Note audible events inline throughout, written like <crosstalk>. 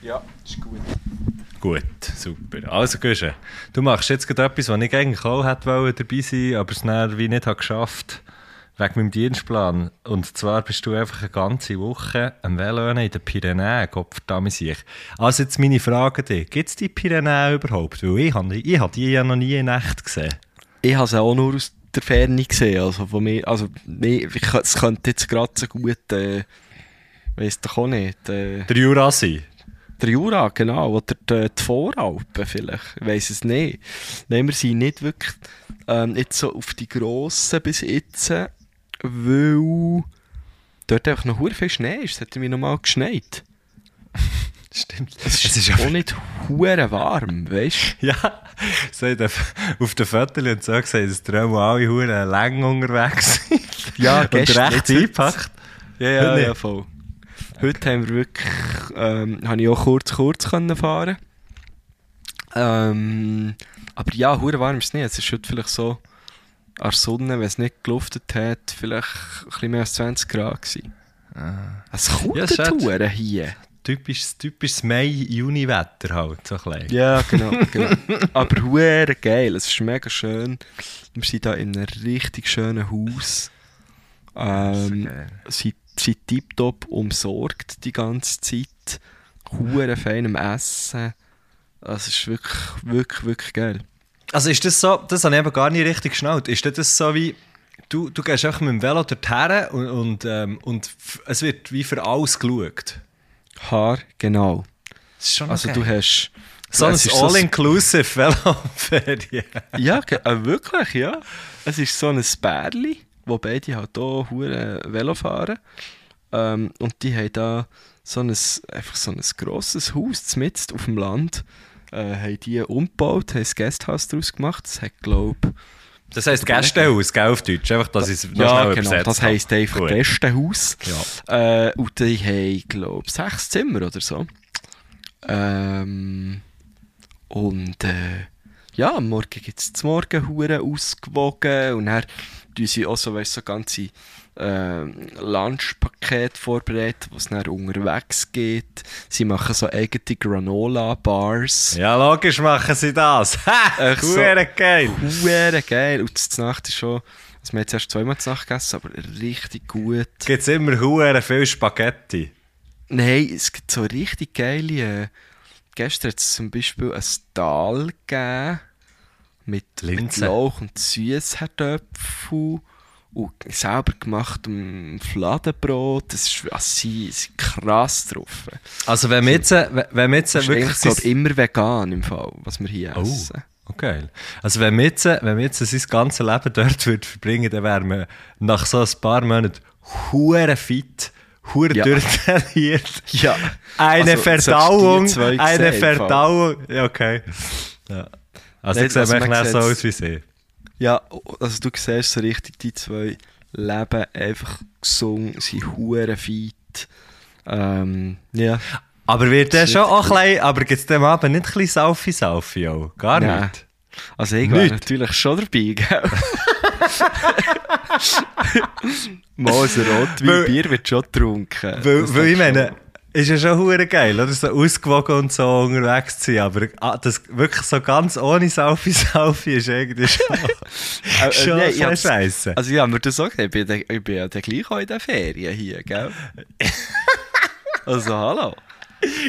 Ja, ist gut. Gut, super. Also, Guschen, du machst jetzt gerade etwas, was ich eigentlich auch hätte wollen, dabei sein aber es dann wie nicht habe geschafft wegen meinem Dienstplan. Und zwar bist du einfach eine ganze Woche am Velo in den Pyrenäen, Gott verdammt sich. Also jetzt meine Frage dich, gibt es die Pyrenäen überhaupt? Weil ich habe ich hab die ja noch nie in echt gesehen. Ich habe sie auch nur aus der Ferne gesehen. Also von mir, also mir, ich, es könnte jetzt gerade so gut, äh, weiss doch auch nicht, äh, Der Jura sein. Der Jura, genau, oder die, die Voralpen vielleicht, ich weiss es nicht. Nein, wir sind nicht wirklich ähm, jetzt so auf die grossen bis jetzt, weil dort einfach noch hure viel Schnee ist. Es hat mir noch mal geschneit. <laughs> Stimmt. Es ist, ist auch nicht hure warm, weißt du? Ja, <laughs> so der, auf den Fotos und so gesehen, dass die Römer alle Huren lang unterwegs sind. Ja, <laughs> und gestern recht nicht. eingepackt. Ja, ja, ja, voll. Heute haben wir wirklich, ähm, habe ich auch kurz, kurz können fahren. Ähm, aber ja, hure warm ist es nicht. Es ist heute vielleicht so, an der Sonne, wenn es nicht geluftet hat, vielleicht ein bisschen mehr als 20 Grad gewesen. Es kommt Ja, ja, schade. Tour hier. Typisches, typisches Mai-Juni-Wetter halt, so ein bisschen. Ja, genau, genau. Aber hure geil, es ist mega schön. Wir sind da in einem richtig schönen Haus. Ähm, geil. Sind tiptop umsorgt die ganze Zeit. Hure feinem Essen. Das ist wirklich, wirklich, wirklich geil. Also ist das so, das habe ich eben gar nicht richtig geschnallt, ist das so wie, du, du gehst einfach mit dem Velo dorthin und, und, ähm, und es wird wie für alles geschaut. Haar, genau. Das ist schon Also du hast... so ein All-Inclusive Velo-Ferien. Ja, äh, wirklich, ja. Es ist so ein Bärli, wo beide halt hier hure Velo fahren. Ähm, und die haben da so ein, einfach so ein grosses Haus mitten auf dem Land. Äh, haben die umgebaut, haben ein Gasthaus daraus gemacht. Das hat, glaube Das heisst Gästehaus, gell, auf Deutsch, einfach, dass ich ja, genau, das heisst einfach Gut. Gästehaus. Ja. Äh, und die haben, glaube sechs Zimmer oder so. Ähm, und äh, ja, am Morgen gibt es zum Morgen hure ausgewogen und dann tun sie auch so, weißt, so ganze äh, Lunchpaket vorbereitet, was dann unterwegs geht. Sie machen so eigene Granola-Bars. Ja, logisch machen sie das. <laughs> Ha! Echt so. Geil. Hure geil. Und die Nacht ist schon, also wir haben jetzt erst zweimal zur Nacht gegessen, aber richtig gut. Gibt es immer hure viel Spaghetti. Nein, es gibt so richtig geile. Äh, gestern hat es zum Beispiel ein Dahl gegeben mit, mit Linsen. Lauch und Süßkartoffeln und selber gemachtem Fladenbrot. Das ist, also sie sind krass drauf. Also wenn wir jetzt, wenn wir jetzt Das ist wirklich... eigentlich, glaub, immer vegan im Fall, was wir hier Oh. essen. Geil. Also wenn wir jetzt, wenn wir jetzt sein ganzes Leben dort würden verbringen dann wären wir nach so ein paar Monaten hure fit, hure Ja. durchtrainiert. Ja. Eine Also, Verdauung, eine. Verdauung. Ja, okay. Ja. Also Nein, ich sehe mich nicht so aus wie sie. Ja, also du siehst so richtig, die zwei leben einfach gesund, sind hure fit. Ähm, ja. Aber wird der schon auch ein bisschen, aber gibt es dem Abend nicht ein bisschen Saufi-Saufi auch? Gar Nein. nicht? Also ich Nicht? natürlich schon dabei, gell? <laughs> <laughs> Mal ein Weil- Rotwein, Bier wird schon getrunken. Weil, weil ich meine, ist ja schon hure geil, oder? So ausgewogen und so unterwegs zu sein, aber ah, das wirklich so ganz ohne Selfie-Selfie <laughs> ist irgendwie schon, <laughs> Äh, äh, schon nee, scheiße. Also ja, mir das auch gesagt, ich bin, der- ich bin ja der gleich auch in den Ferien hier, gell? <laughs> also hallo.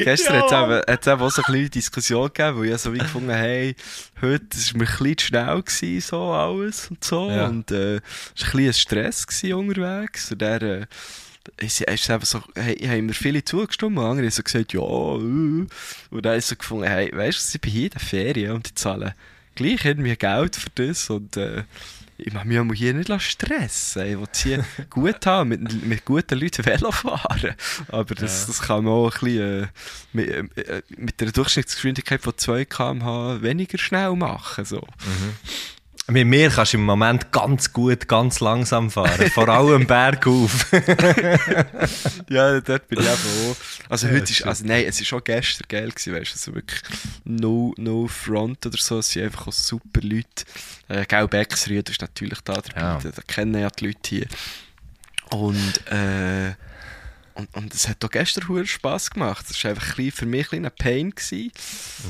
Gestern Ja, hat es eben, auch so eine kleine Diskussion gegeben, wo ich so wie gefunden hey, heute war mir ein bisschen zu schnell gewesen, so alles und so. Ja. Und äh, es war ein bisschen Stress gewesen unterwegs. Und der, äh, ist, ist eben so, hey, haben mir viele zugestimmt, und andere haben so gesagt, ja, äh. Und dann ist so gefunden, hey, weißt du, ich bin hier in der Ferien und die zahlen gleich irgendwie Geld für das und äh, ich mache mich hier nicht stressen. Ich will es hier <laughs> gut haben, mit, mit guten Leuten Velo fahren. Aber das, das kann man auch ein bisschen äh, mit, äh, mit einer Durchschnittsgeschwindigkeit von 2 km/h weniger schnell machen. So. Mit mir kannst du im Moment ganz gut, ganz langsam fahren. Vor allem bergauf. <laughs> Ja, dort bin ich eben auch. Also Ja, heute ist, also nein, es war schon gestern geil gewesen, weißt du, also wirklich no, no front oder so, es sind einfach auch super Leute. Äh, Gell, Becksried ist natürlich da dabei, Ja. da, da kennen ja die Leute hier. Und, äh, und, und es hat auch gestern hure Spass gemacht. Es war einfach für mich ein, Pain. Gewesen.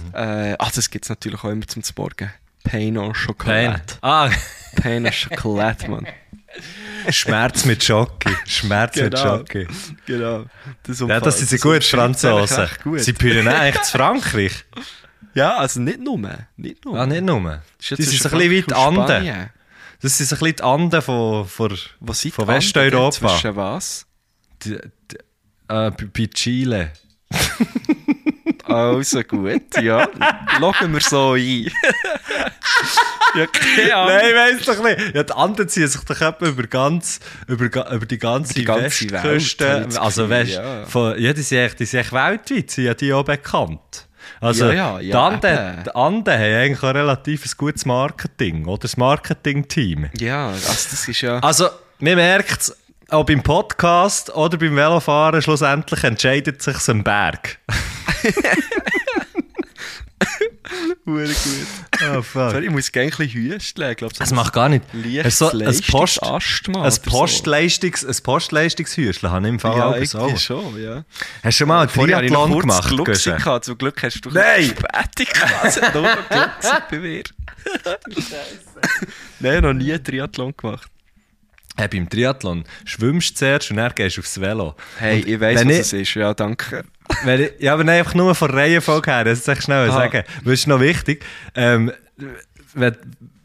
Mhm. Äh, ach, das gibt es natürlich auch immer zum Morgen. Pain en Pain. Schokolade. Ah, Pain en Schokolade, Mann. <laughs> Schmerz mit Jockey. Schmerz mit Genau. Jockey. Genau. Das Ja, das sind sie gut, Franzosen. gut. Sie püren eigentlich zu Frankreich. Ja, also nicht nur. Nicht nur. Ah, nicht nur. Das ist ja so ein bisschen und Anden. Das sind ein bisschen die Anden von, von, Was von Westeuropa. Zwischen was? Die, die, äh, bei Chile. <laughs> Also gut, ja. Loggen wir so ein. ja, keine Ahnung. Nein, weiss doch nicht. Ja, die anderen ziehen sich doch etwa über, ganz, über, über die ganze, Die ganze Welt, Westküste. das Also, weißt ja. von, ja, die sind echt, die sind echt weltweit, sind ja die auch bekannt. Also, Ja, ja, ja, die, Anden, die Anden haben eigentlich auch relativ ein gutes Marketing, oder? Das Marketing-Team. Ja, also das ist ja... Also, man merkt es, auch beim Podcast oder beim Velofahren, schlussendlich entscheidet sich ein Berg. <laughs> Hure gut. Oh, fuck. Sorry, ich muss gerne ein bisschen hüsteln. Ich glaube, Das macht gar nicht. Leichtes so, ein Post, Asthma ein oder so. Postleistungs, ein Postleistungshüschel habe ich im Fall Ja, auch so. schon, ja. Hast du schon mal einen ich noch Triathlon gemacht? Glück Guschen? gehabt. Zum Glück hast du Nein! Spätig quasi nur noch Glück bei mir. <laughs> <laughs> Nein, noch nie einen Triathlon gemacht. Hey, beim Triathlon schwimmst du zuerst und dann gehst du aufs Velo. Hey, Und ich weiss, wenn was ich- es ist. Ja, danke. Ich, ja, aber nein, einfach nur von Reihenfolge her, das ich schnell Aha. sagen. Das ist noch wichtig. Ähm, wenn,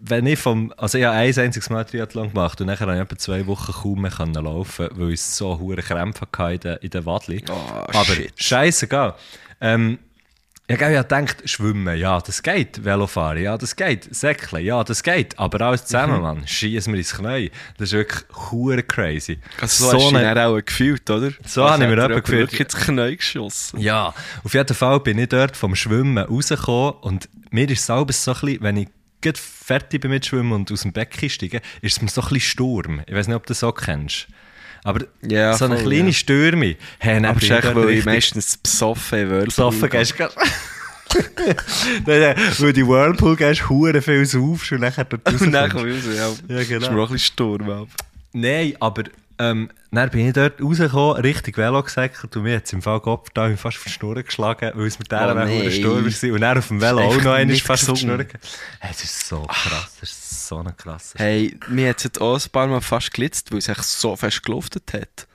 wenn ich vom, also ich habe ein einziges Mal Triathlon gemacht und nachher habe ich etwa zwei Wochen kaum mehr können laufen, weil ich so hure Krämpfe hatte in den, in den Wadli. Oh, aber scheißegal. Ähm, ich habe gedacht, schwimmen, ja, das geht. Velofahren, ja, das geht. Säckeln, ja, das geht. Aber alles Mhm. zusammen, Mann, schieß mir ins Knie. Das ist wirklich hure crazy. Also so, hast du dich dann auch gefühlt, oder? So Also habe ich mir etwa gefühlt. wirklich ins Knie geschossen. Ja, auf jeden Fall bin ich dort vom Schwimmen rausgekommen und mir ist es selber so ein bisschen, wenn ich gerade fertig bin mit Schwimmen und aus dem Becken steige, ist es mir so ein bisschen Sturm. Ich weiß nicht, ob du das so kennst. Aber Ja, so eine voll, kleine ja. Stürme. Hey, Aber es ist echt, weil ich meistens besoffen Whirlpool besoffen gehst. <laughs> Nein, nein, weil die Whirlpool gehst, hure viel saufst und nachher dort <laughs> Und rauskommst. komme ich raus, ja. Ja, genau. Ist mir auch ein bisschen Sturm ab. Nein, aber ähm, dann bin ich dort rausgekommen, richtig Velo gesäckelt und mir hat es im Fall Kopf da mich fast auf die Schnur geschlagen, weil es mit der Oh, nein. Sturm war. Und dann auf dem Velo auch noch einmal fast auf die Schnur das ist so krass, ist so ein krasser Hey, mir hat es jetzt auch ein paar Mal fast gelitzt, weil es echt so fest geluftet hat.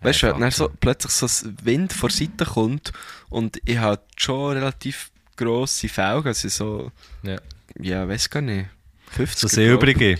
Weißt du, Hey, wenn dann so plötzlich so ein Wind vor der Seite kommt und ich habe schon relativ grosse Felgen, also so, Ja. ja, weiß gar nicht, 50 So Silbrige.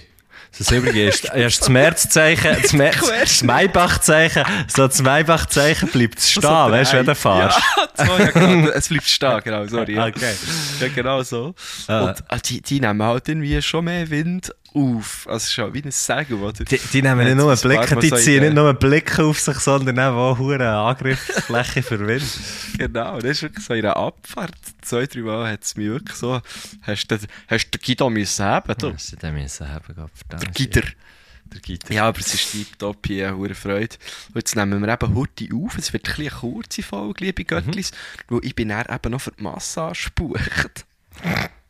So Silbrige ist erst das Märzzeichen, das, Mer das Maybach-Zeichen, so das Maybach-Zeichen bleibt es stehen, weißt du, wenn du fährst. <laughs> Ja, so, <laughs> ja genau, es bleibt stehen, genau, sorry. Ja, Okay. ja genau so. Ah. Und ah, die, die nehmen halt irgendwie schon mehr Wind auf. Also schon wie ein Segel, oder? Die, die nehmen nicht nur einen Blick, die so ziehen nicht nur einen Blick auf sich, sondern auch eine Angriffsfläche für Wind. <laughs> Genau, das ist wirklich so in einer Abfahrt. Zwei, drei Mal hat es mich wirklich so. Hast du hast du den Guido müssen haben, du? Das hätte müssen haben, Gott verdammt. Der Gitter. Der Gitter. Ja, aber es ist tiptop hier, eine Freude. Und jetzt nehmen wir eben heute auf. Es wird ein eine kurze Folge, liebe Göttlis, weil ich bin dann eben noch für die Massage gebucht. <laughs>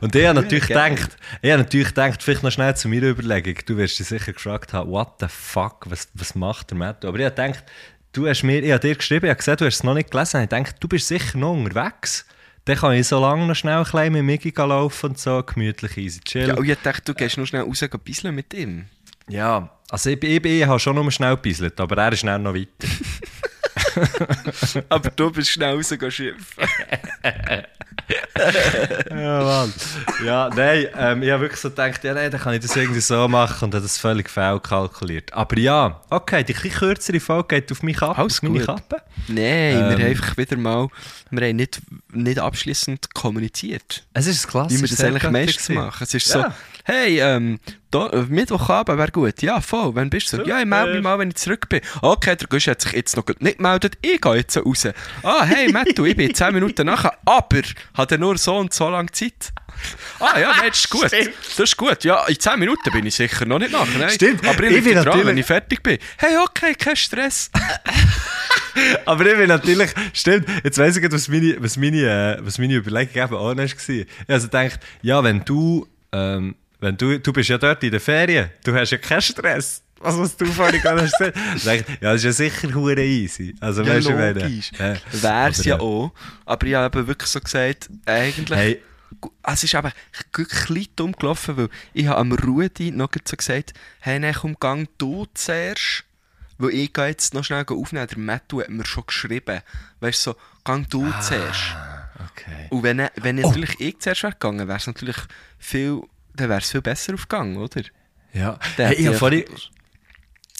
Und ich habe <laughs> natürlich gedacht, ich habe natürlich gedacht, vielleicht noch schnell zu meiner Überlegung, du wirst dich sicher gefragt haben, what the fuck, was, was macht der Matto? Aber ich habe gedacht, du hast mir, ich habe dir geschrieben, ich habe gesehen, du hast es noch nicht gelesen. Ich denke, du bist sicher noch unterwegs. Dann kann ich so lange noch schnell ein mit Migi laufen und so, gemütlich easy chillen. Ja, und ich dachte, du gehst noch schnell raus ein bisschen mit ihm. Ja, also ich, ich, ich habe schon noch schnell gebisselt, aber er ist schnell noch weiter. <laughs> <laughs> Aber du bist schnell rausgegangen schiffen. <laughs> ja, Mann. Ja, nein, ähm, ich habe wirklich so gedacht, ja, nein, dann kann ich das irgendwie so machen und habe das völlig faul kalkuliert. Aber ja, okay, die etwas kürzere Folge geht auf mich ab, Alles auf meine gut. Kappe. Nein, Ähm. wir haben einfach wieder mal, wir haben nicht, nicht abschließend kommuniziert. Es ist ein Wie wir das eigentlich meistens machen. Es ist Ja. so, hey, ähm, da, äh, Mittwochabend wäre gut. Ja, voll. Wann bist du? So, ja, ich melde mich mal, wenn ich zurück bin. Okay, der Gusch hat sich jetzt noch nicht gemeldet. Ich gehe jetzt raus. Ah, hey, Mattu, ich bin 10 Minuten nachher. Aber hat er nur so und so lange Zeit? Ah, ja, nein, das ist gut. Das ist gut. Ja, in 10 Minuten bin ich sicher noch nicht nachher. Nein. Stimmt. Aber ich, Ich bin dran, natürlich- wenn ich fertig bin. Hey, okay, kein Stress. <laughs> Aber ich bin natürlich, stimmt, jetzt weiss ich gerade, was meine, was meine, äh, was meine Überlegung eben auch noch war. Ich also gedacht, ja, wenn du, ähm, wenn du, du bist ja dort in der Ferien, du hast ja keinen Stress. Was, was du vorhin gerade hast gesagt hast. Ja, das ist ja sicher hure easy. Also, Ja, weißt du, logisch. ja. Wär's Aber, ja äh, auch. Aber ich habe eben wirklich so gesagt, eigentlich... Hey, Es ist aber ein bisschen dumm gelaufen, weil ich habe am Rudi noch so gesagt, hey, nein, komm, gang du zuerst. Weil ich gehe jetzt noch schnell aufnehmen. Der Mattu hat mir schon geschrieben. Weißt du, so, gang du Ah. zuerst. okay. Und wenn, wenn Oh. natürlich ich zuerst wäre gegangen, wäre es natürlich viel, dann wäre es viel besser aufgegangen, oder? Ja, hey, ich habe vorhin,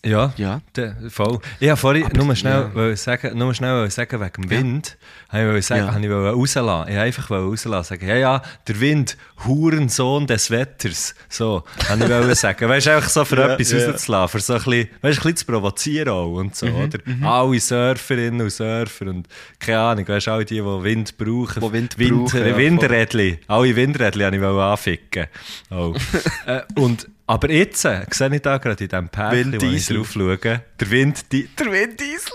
ja, Ja. Der, voll. Ich habe vorhin Aber- nur schnell, ja. wollte sagen, nur schnell wollte sagen, wegen dem Wind, habe ich wollte sagen, Ja. habe ich wollte rauslassen. Ich habe einfach wollte rauslassen. Sagen, ja, ja, der Wind, Hurensohn des Wetters. So, habe ich wollte sagen. Weißt du, einfach so für Ja, etwas ja. rauszulassen, für so ein bisschen, weißt, ein bisschen zu provozieren auch und so, Mhm, oder? Alle Surferinnen und Surfer und keine Ahnung, weißt du, alle die, die Wind brauchen. Die Wind Wind, brauchen, ja, Windrädli. Alle Windrädli habe ich wollte anficken. Oh. <laughs> äh, und, aber jetzt äh, sehe ich da gerade in diesem Pärchen, wo ich drauf schaue, der Wind, die, der Winddiesel.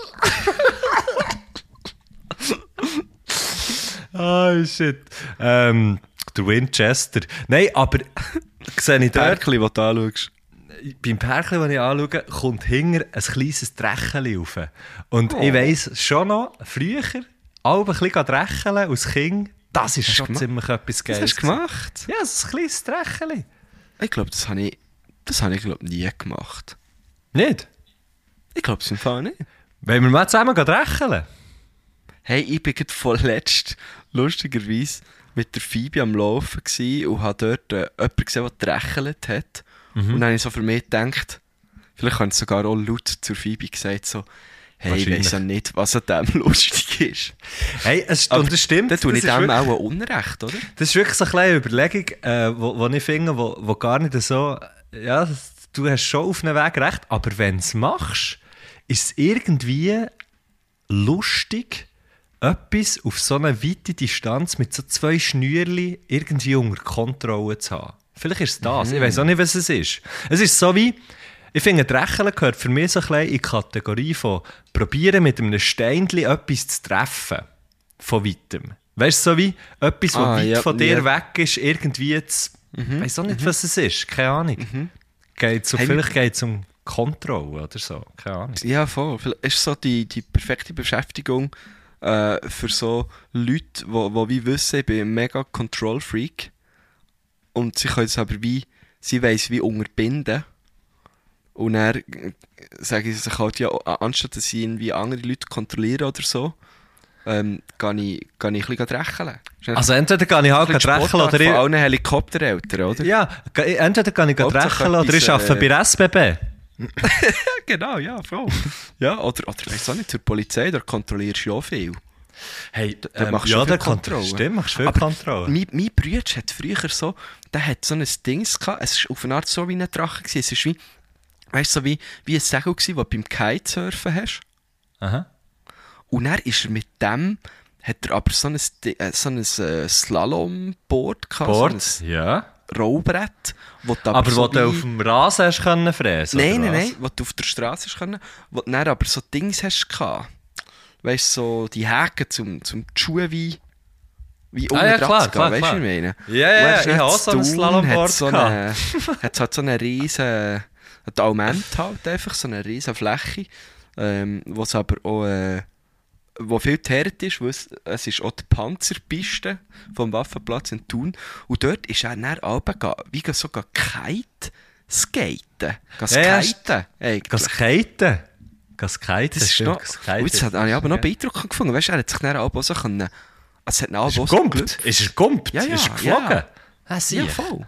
oh <laughs> shit. Ähm, der Winchester. Nein, aber <laughs> sehe ich dort, Pärkli, das du anschaust. beim Pärchen, das ich anschaue, kommt hinter ein kleines Dreckel rauf. Und ich weiss schon noch, früher, alle ein bisschen dreckeln als Kind, das ist schon gemacht? ziemlich etwas Was Geiles. hast du gemacht? Ja, so ein kleines Dreckel. Ich glaube, das habe ich, das habe ich glaub, nie gemacht. Nicht? Ich glaube es im Fall nicht. Wollen wir mal zusammen dreckeln? Hey, ich bin gerade vorletzt, lustigerweise, mit der Phoebe am Laufen und habe dort äh, jemanden gesehen, der gerächelt hat. Mhm. Und dann habe ich so für mich gedacht, vielleicht habe ich sogar auch laut zur Phoebe gesagt, so, hey, ich weiss ja nicht, was an dem <laughs> lustig ist. Hey, es, Aber und das stimmt. Dann tue ich dem auch ein Unrecht, oder? Das ist wirklich so eine kleine Überlegung, äh, wo, wo ich finde, wo, wo gar nicht so. Ja, du hast schon auf einem Weg recht, aber wenn du es machst, ist es irgendwie lustig, etwas auf so eine weite Distanz mit so zwei Schnürli irgendwie unter Kontrolle zu haben. Vielleicht ist es das. Ich weiß auch nicht, was es ist. Es ist so wie. Ich finde, Drecheln gehört für mich so ein bisschen in die Kategorie von probieren mit einem Steinchen etwas zu treffen. Von weitem. Weißt du, so wie etwas, was Ah, weit ja, von dir ja. Mhm. weg ist, irgendwie zu. Ich weiß auch nicht, was es ist. Keine Ahnung. Geht's so, Hey, vielleicht geht es um Kontrolle oder so. Keine Ahnung. Ja, voll. Ist so die, die perfekte Beschäftigung äh, für so Leute, die wo, wo wie wissen, ich bin ein mega Control-Freak. Und sie können es aber wie, sie weiss wie unterbinden. Und dann äh, sagen sie sich halt, ja, anstatt dass sie irgendwie andere Leute kontrollieren oder so, ähm, gehe ich, gehe ich ein bisschen. Also entweder kann ich halt Sportart oder ich... allen Helikoptereltern, oder? Ja, ge- entweder kann ich drecheln oder ich arbeite äh, bei SBB. <laughs> genau, ja, voll. ja, oder, oder weiss auch nicht, zur Polizei, da kontrollierst du ja auch viel. Hey, Da ähm, machst du ja, viel Kontrolle. Stimmt, machst du viel Aber Kontrolle. Mein, mein Bruder hat früher so, der hat so ein Dings gehabt, es war auf eine Art so wie ein Drache, gewesen. es ist wie, weißt du, so wie, wie ein Segel gewesen, das du beim Kitesurfen hast. Aha. Und dann ist er mit dem, hat er aber so ein, äh, so ein äh, Slalomboard gehabt, Board, so ja. ein Rollbrett, wo du aber, Aber so wo du auf dem Rasen hast können fräsen Nein, nein, was? nein, wo du auf der Straße hast können, wo du dann aber so Dings hast gehabt. Weißt du, so die Häken zum, zum die Schuhe wie, wie Ah, ja, klar, klar, weißt du, wie ich meine? Ja, ja, ja, ich habe auch so ein Slalomboard hat so eine, hat halt so eine riesen, ein Alment halt einfach, so eine riesen Fläche, ähm, wo es aber auch, äh, wo viel teert ist, weil es, es ist auch die Panzerpiste vom Waffenplatz in Thun. Und dort ist er dann runter, wie sogar Kite skaten. Gehen Ja, skaten, eigentlich. Gas kiten. Gas kiten, Das ist noch, kiten. jetzt hat- habe ich aber noch beeindruckend gefunden. Weißt du, er hat sich dann auch so können. Es hat ihn auch Ist so? Ist er gumpt? Ja, ja, Ist er geflogen? ja. Ah, Ja, voll.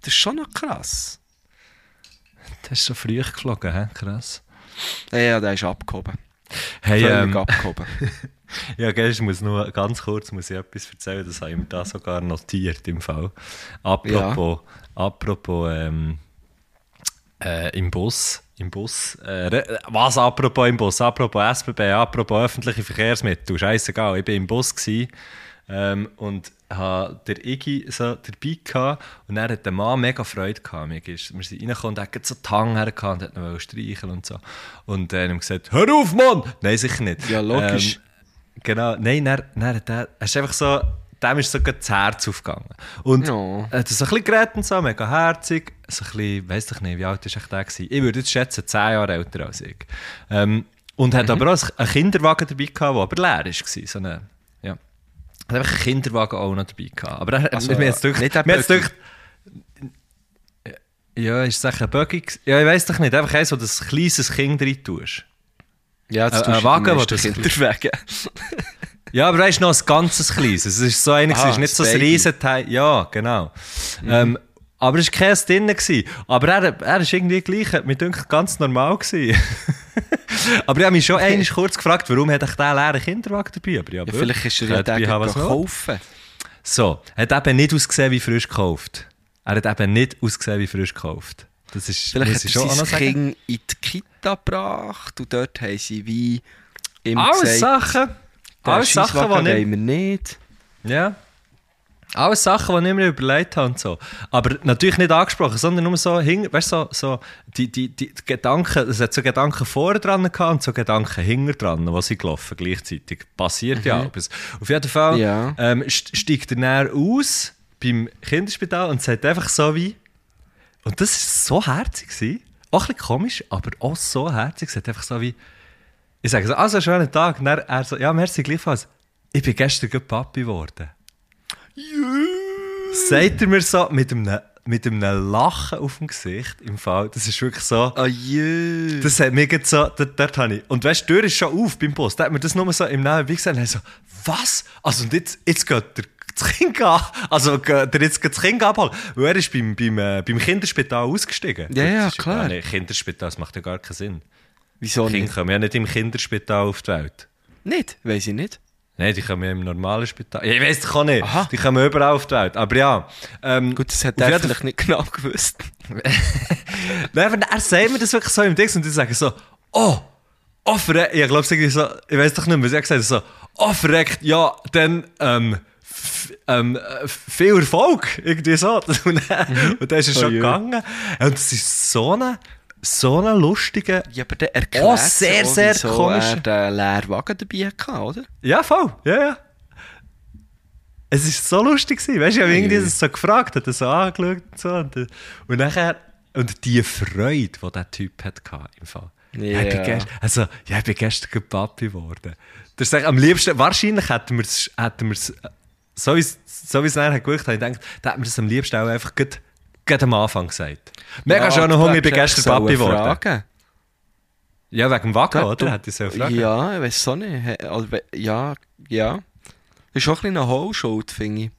Das ist schon noch krass. Das ist so früh geflogen, hä? krass. Ja, ja, der ist abgehoben. Hey, Völlig ähm, abgehoben. <laughs> ja, gell, ich muss nur ganz kurz muss ich etwas erzählen, das habe ich mir da sogar notiert im Fall. Apropos, apropos ähm, äh, im Bus, im Bus, äh, was apropos im Bus, apropos SBB, apropos öffentliche Verkehrsmittel, scheißegal, ich bin im Bus gsi ähm, und habe der Iggy so dabei gehabt und er hat der Mann mega Freude gehabt. Wir, sind reingekommen und er hat so die Hand hergehabt und noch streicheln und so. Und äh, haben gesagt, hör auf, Mann! Nein, sicher nicht. Ja, logisch. Ähm, genau, nein, dann, dann hat er, er ist einfach so, dem ist so das Herz aufgegangen. Und Ja. er hat so ein bisschen geredet und so, mega herzig, so ein bisschen, weiss ich nicht, wie alt echt der gewesen? Ich würde jetzt schätzen, 10 Jahre älter als ich. Ähm, und Mhm. hat aber auch einen Kinderwagen dabei gehabt, der aber leer war. So eine, hat einfach einen Kinderwagen auch noch dabei gehabt. Aber er, Also, mir jetzt gedacht, nicht mir Buggy. gedacht, ja, ist es ein Buggy? Ja, ich weiss doch nicht. Einfach eins, wo du ein kleines Kind rein tust. Ja, Ein- ein Wagen, wo das- Kinderwagen. Ja, aber er ist noch ein ganzes kleines. Es ist so einer, Aha, es ist nicht so ein. Riesenteil. Ja, genau. Ähm, aber es war keins drin. gewesen. Aber er, ist irgendwie gleich, hat mir denkt, ganz normal gewesen. <laughs> <laughs> aber ich habe mich schon einmal kurz gefragt, warum hat ich diesen leeren Kinderwagen dabei? Aber ja, Ja, vielleicht ist er ja den kaufen. So, er hat eben nicht ausgesehen wie frisch gekauft. Er hat eben nicht ausgesehen wie frisch gekauft. Das ist, Vielleicht hat er schon sein. Kind in die Kita gebracht und dort haben sie wie ihm Alles gesagt, Sachen, alles Sachen, die wir nicht. Ja. Alles Sachen, die ich mir überlegt habe und so. Aber natürlich nicht angesprochen, sondern nur so, hing, weißt, so, so die, die, die Gedanken, es hat so Gedanken vorne dran gehabt und so Gedanken hinten dran, was sie gelaufen gleichzeitig. Passiert ja etwas. Auf jeden Fall Ja. ähm, st- steigt er näher aus beim Kinderspital und sagt einfach so wie, und das war so herzig, gewesen. auch ein bisschen komisch, aber auch so herzig, sagt einfach so wie, ich sage so, also, schönen Tag. Und dann er so, ja, merci gleichfalls. Ich bin gestern gerade Papi geworden. Sagt er mir so mit einem, mit einem Lachen auf dem Gesicht im Fall. Das ist wirklich so. Ah, jö. Das hat mir so, dort, dort habe ich. Und weißt du, die Tür ist schon auf beim Bus. Da hat mir das nur so im Nebenbei gesagt. Und ich so, was? Also, und jetzt, jetzt geht der das Kind an. Also, der jetzt geht das Kind abholen. Weil er ist beim, beim, äh, beim Kinderspital ausgestiegen. Ja, ja, klar. nicht- Kinderspital, das macht ja gar keinen Sinn. Wieso Kinder nicht? kommen ja nicht im Kinderspital auf die Welt. Nicht? Weiss ich nicht. Nein, die kommen ja im normalen Spital. Ich weiß doch auch nicht. Aha. Die kommen überall auf die Welt. Aber ja. Ähm, Gut, das hat er vielleicht nicht genau gewusst. <laughs> Nein, aber er sagt mir das wirklich so im Dings und ich sage so, oh, oh, verreckt. Ich glaube, irgendwie so, ich weiß doch nicht mehr, was er gesagt hat, so, oh, verreckt, ja, dann, ähm, ähm, äh, viel Erfolg, irgendwie so. <laughs> Und dann, und dann ist er Oh schon je. gegangen. Und es ist so eine, so eine lustige, Ja, aber der erklärt Oh, sehr, sehr wieso komisch. er den leeren Wagen dabei hatte, oder? ja, voll, ja, ja. Es ist so lustig gewesen, weißt du, ich habe irgendwie das so gefragt, hat er so angeschaut und so. Und, äh, und nachher, und die Freude, die der Typ hatte im Fall. Ja. Ich bin Ja. gest, also, ja, ich bin gestern Papi geworden. Das ist am liebsten, wahrscheinlich hätten wir es, hätten wir es, äh, so wie es, so wie es nachher gewirkt hat, ich denke, da hätten wir es am liebsten auch einfach gerade, gerade am Anfang gesagt. Mega schön noch Hunger, ich bin gestern Papi geworden. Ja, wegen dem Wagen, Ja, oder? du- Hätte ich so fragen. Ja, ich weiß auch nicht. Also, ja, ja. Das ist auch ein bisschen eine Hohlschuld, finde ich.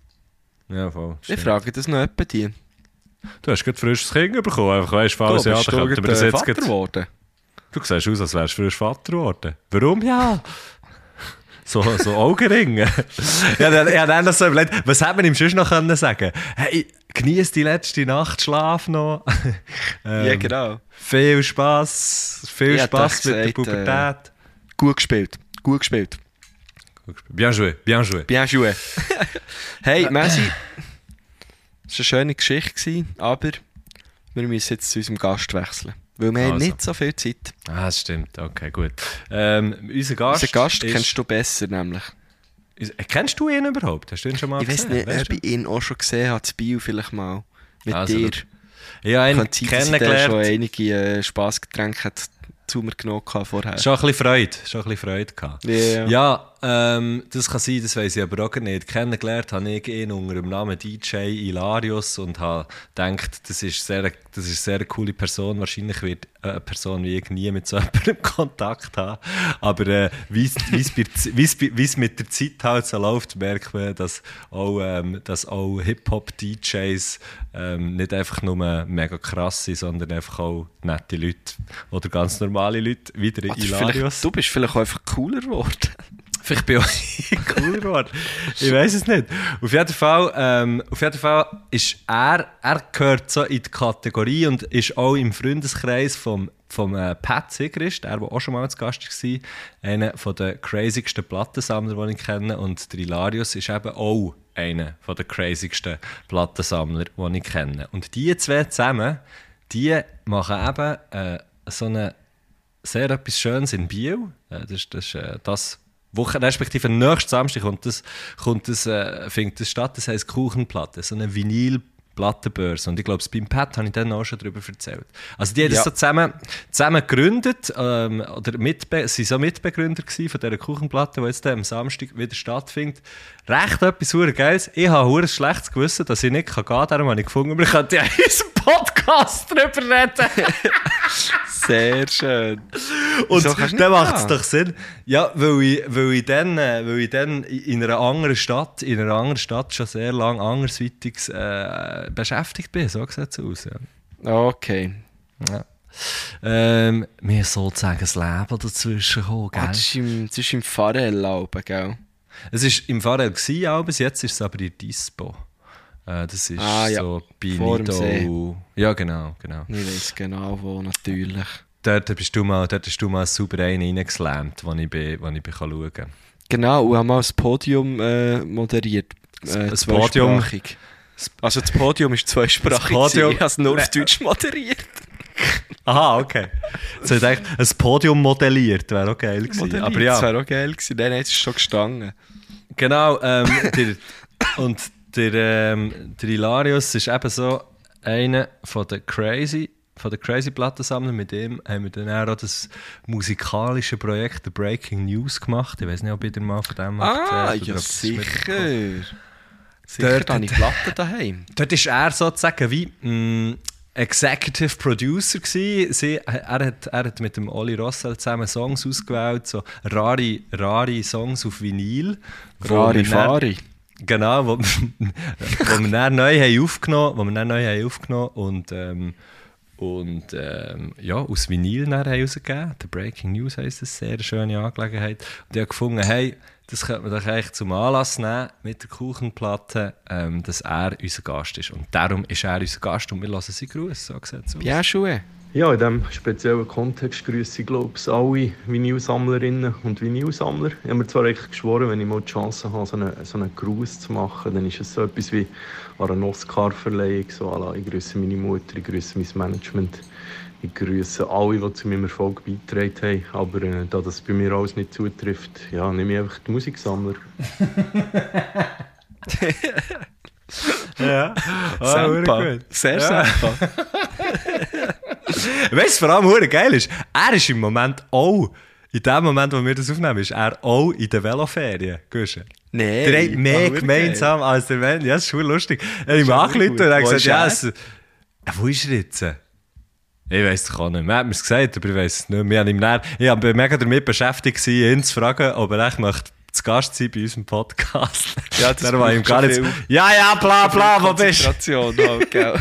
Ja, voll. Ich stimmt. frage das noch etwa die. Du hast gerade frisches Kind bekommen, einfach weißt, falls Du ja, dann könnten wir das jetzt Vater geworden. Du siehst aus, als wärst du frisch Vater geworden. Warum? Ja. So, so Augenringe. <laughs> ja, dann, ja, dann so überlegt, was hätte man ihm sonst noch können sagen Hey, genieß die letzte Nacht, schlaf noch. <laughs> ähm, Ja, genau. Viel Spass, viel hätte Spass mit der gesagt, äh, Pubertät. Gut gespielt. Gut gespielt. Bien joué, bien joué. Bien joué. <laughs> hey, Messi. Es war eine schöne Geschichte, aber wir müssen jetzt zu unserem Gast wechseln. Weil wir haben Also. nicht so viel Zeit. Ah, das stimmt, okay, gut. Ähm, unser Gast. Unser Gast kennst du besser, nämlich. Ist, kennst du ihn überhaupt? Hast du ihn schon mal ich weiß gesehen? nicht, Weißt ob ich ihn auch schon gesehen habe, das Bio vielleicht mal. Mit Also, dir. Ja, ich schon kennengelernt. einige äh, Spassgetränke hat zu mir genommen vorher. Schon ein bisschen Freude, schon ein bisschen Freude gehabt. Ja. Ja, ähm, das kann sein, das weiß ich aber auch nicht. Kennengelernt habe ich ihn unter dem Namen DJ Ilarius und habe gedacht, das ist, sehr, das ist eine sehr coole Person. Wahrscheinlich wird eine Person wie ich nie mit so <laughs> jemandem Kontakt haben. Aber äh, wie es- mit der Zeit halt so läuft, merkt man, dass auch, ähm, dass auch Hip-Hop-DJs ähm, nicht einfach nur mega krass sind, sondern einfach auch nette Leute oder ganz normale Leute, wie der Ah, das ist Ilarius. vielleicht, du bist vielleicht auch einfach cooler geworden. Vielleicht bin ich auch cooler <laughs> geworden. Ich weiß es nicht. Auf jeden Fall, ähm, auf jeden Fall ist er, er gehört so in die Kategorie und ist auch im Freundeskreis vom, vom äh, Pat Sigrist, der, der auch schon mal zu Gast war, einer der crazigsten Plattensammler, die ich kenne. Und der Hilarius ist eben auch einer der crazigsten Plattensammler, die ich kenne. Und die zwei zusammen, die machen eben äh, so eine sehr etwas Schönes in Biel. Äh, Das ist das, ist, äh, das Woche, respektive nächsten Samstag kommt das, kommt das, äh, findet das statt. Das heisst Kuchenplatte, so eine Vinyl-Plattenbörse. Und ich glaube, beim Pat habe ich dann auch schon darüber erzählt. Also die haben das Ja. so zusammen, zusammen gegründet, ähm, oder mitbe sie so Mitbegründer gewesen von dieser Kuchenplatte, die jetzt am Samstag wieder stattfindet. Recht etwas hure Geiles. Ich habe hure schlechtes Gewissen, dass ich nicht gehen kann. Darum habe ich gefunden, wir könnten ja in unserem Podcast drüber reden. <laughs> Sehr schön. Und dann macht es doch Sinn. Ja, weil ich, weil, ich dann, äh, weil ich dann in einer anderen Stadt, in einer anderen Stadt schon sehr lange andersweitig äh, beschäftigt bin. So sieht es aus. Ja. Okay. Ja. Ähm, mir ist sozusagen das Leben dazwischen gekommen, Ah, gell? das ist im, das ist im gell? Es war im auch bis jetzt ist es aber in Dispo. Äh, das ist Ah, ja. so bei Vor Nido. Ja, genau, genau. Ich weiß genau wo, natürlich. Dort, bist du mal, dort hast du mal super einen reingeslammt, wo ich, bin, wo ich bin schauen kann. Genau, und haben mal das Podium äh, moderiert. Äh, Das Podium-. Also das Podium ist zweisprachig. Das Podium-. Ich habe es nur auf <laughs> Deutsch moderiert. Aha, okay. Jetzt hätte ich gedacht, ein Podium modelliert, wäre auch geil gewesen. Aber Das ja, wäre auch geil gewesen. Nein, nein, es ist schon gestanden. genau. Ähm, <laughs> der, und der, ähm, der Hilarius ist eben so einer von den Crazy, von den Crazy Plattensammlern. Mit dem haben wir dann auch das musikalische Projekt The Breaking News gemacht. Ich weiß nicht, ob ihr mal von dem Ah, oder ja sicher. Sicher, Dort habe ich Platten daheim. <laughs> Dort ist er sozusagen wie mm, Executive Producer gewesen. Sie, er, hat, er hat mit dem Oli Rossel zusammen Songs ausgewählt, so rare, rare Songs auf Vinyl. Rari Fari. Genau, wo, <laughs> wo wir dann neu haben aufgenommen, wo wir dann neu haben aufgenommen und ähm, und ähm, ja, aus Vinyl dann haben rausgegeben. The Breaking News heisst das, sehr schöne Angelegenheit. Und ich habe gefunden, hey, das könnte man doch eigentlich zum Anlass nehmen mit der Kuchenplatte, ähm, dass er unser Gast ist. Und darum ist er unser Gast und wir lassen seinen Gruß. So sieht. Bien joué. Ja, in diesem speziellen Kontext grüße ich glaube ich alle Vinylsammlerinnen und Vinylsammler. Ich habe mir zwar eigentlich geschworen, wenn ich mal die Chance habe, so einen, so einen Gruß zu machen, dann ist es so etwas wie an einer Oscar-Verleihung. So, la, ich grüße meine Mutter, ich grüße mein Management, ich grüße alle, die zu meinem Erfolg beigetragen haben. Aber äh, da das bei mir alles nicht zutrifft, ja, nehme ich einfach die Musiksammler. <laughs> Ja, ah, Sempa. verdammt gut. Sehr Ja. Sempa. <laughs> <laughs> Weißt du, vor allem hure geil ist? Er ist im Moment auch, in dem Moment, wo wir das aufnehmen, ist er auch in den Veloferien. Guschen. Nein. Der hat mehr gemeinsam als der Mensch. Ja, das ist schon lustig. Er hat ihm angerufen und er gesagt, ja, es, wo ist er jetzt? Ich weiß es auch nicht. Man hat mir es gesagt, aber ich weiß es nicht. Wir haben ihm ich habe mega damit beschäftigt, ihn zu fragen, ob er echt möchte Gast sein bei unserem Podcast. <laughs> Ja, das war ihm gar nicht. Ja, ja, bla, bla, wo bist du? Konzentration halt? <laughs> Ja,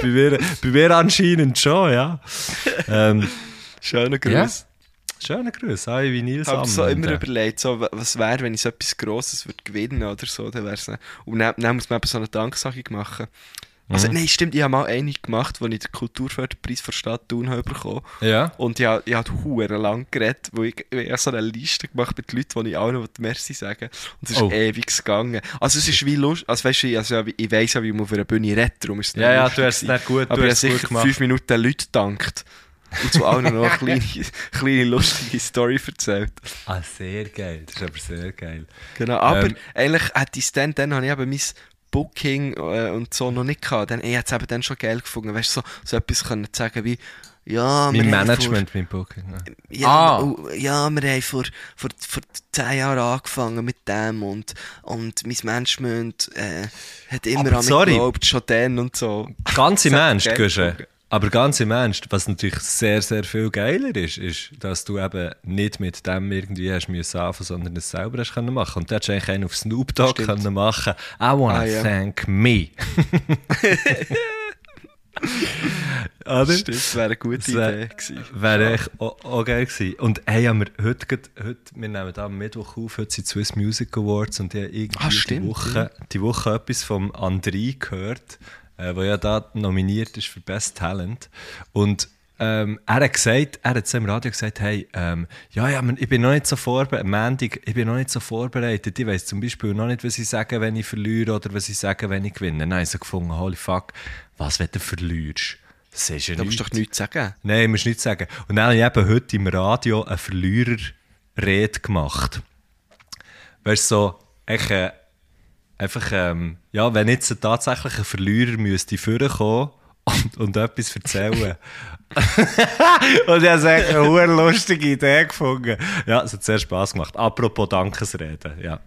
bei, mir, bei mir anscheinend schon, ja. ähm, Schöner. Gruß. Schöner Grüß, alle Vinyl Ich habe so immer überlegt, so, wa- was wäre, wenn ich so etwas Grosses würde gewinnen oder so, dann wär's ne- Und dann, dann muss man eben so eine Danksagung machen. Also, Mhm. nein, stimmt, ich habe mal eine gemacht, wo ich den Kulturförderpreis der Stadt Thun habe bekommen Ja. Und ich habe, ich habe hure lang geredet, wo ich, ich habe so eine Liste gemacht mit Leuten, die ich auch noch Merci sagen Und es ist Oh. ewig gegangen. Also es ist wie lustig, also weißt du, also, ich weiss ja, wie man auf einer Bühne redet, darum ist es Ja, ja, du hast es nicht gut- Aber ich habe sicher fünf Minuten Leute gedankt. Und zu allen noch eine <laughs> kleine, kleine lustige Story erzählt. Ah, sehr geil. Das ist aber sehr geil. Genau, aber Ähm, eigentlich hätte ich es dann, dann habe ich eben mein Booking äh, und so noch nicht gehabt. Dann, ich hätte es eben dann schon geil gefunden, weißt du, so, so etwas können sagen wie, ja, Mein wir Management, mein Booking. ja. Vor, ja, Ah. oh, ja, wir haben vor, vor, vor zehn Jahren angefangen mit dem und, und mein Management äh, hat immer Aber an mich sorry. geglaubt, schon dann und so. Ganz im Das Aber ganz im Ernst, was natürlich sehr, sehr viel geiler ist, ist, dass du eben nicht mit dem irgendwie hast müssen anfangen, sondern es selber hast können machen. Und da hättest du eigentlich einen auf Snoop Dogg Stimmt. können machen. I wanna Ah, ja. thank me. <laughs> Oder? Stimmt, das wäre eine gute wär- Idee gewesen. Wäre echt auch, auch geil gewesen. Und hey, haben wir heute, heute, wir nehmen da am Mittwoch auf, heute sind die Swiss Music Awards und ich habe irgendwie Ah, die, Woche, die Woche etwas vom André gehört, äh, der ja da nominiert ist für Best Talent. Und ähm, er hat gesagt, er hat im Radio gesagt, hey, ähm, ja, ja, ich bin noch nicht so vorbereitet, ich bin noch nicht so vorbereitet. Ich weiß zum Beispiel noch nicht, was ich sage, wenn ich verliere oder was ich sage, wenn ich gewinne. Dann habe ich so gefunden, holy fuck, was, wenn du verlierst? Das ist ja Du musst nichts. doch nichts sagen. Nein, musst nicht sagen. Und dann habe ich eben heute im Radio eine Verliererrede gemacht. Weißt du, so, ich, äh, einfach, ähm, ja, wenn jetzt tatsächlich ein Verlierer müsste vorkommen und, und etwas erzählen. <laughs> und ich habe echt eine hure lustige Idee gefunden. Ja, es hat sehr Spass gemacht. Apropos Dankesreden, ja.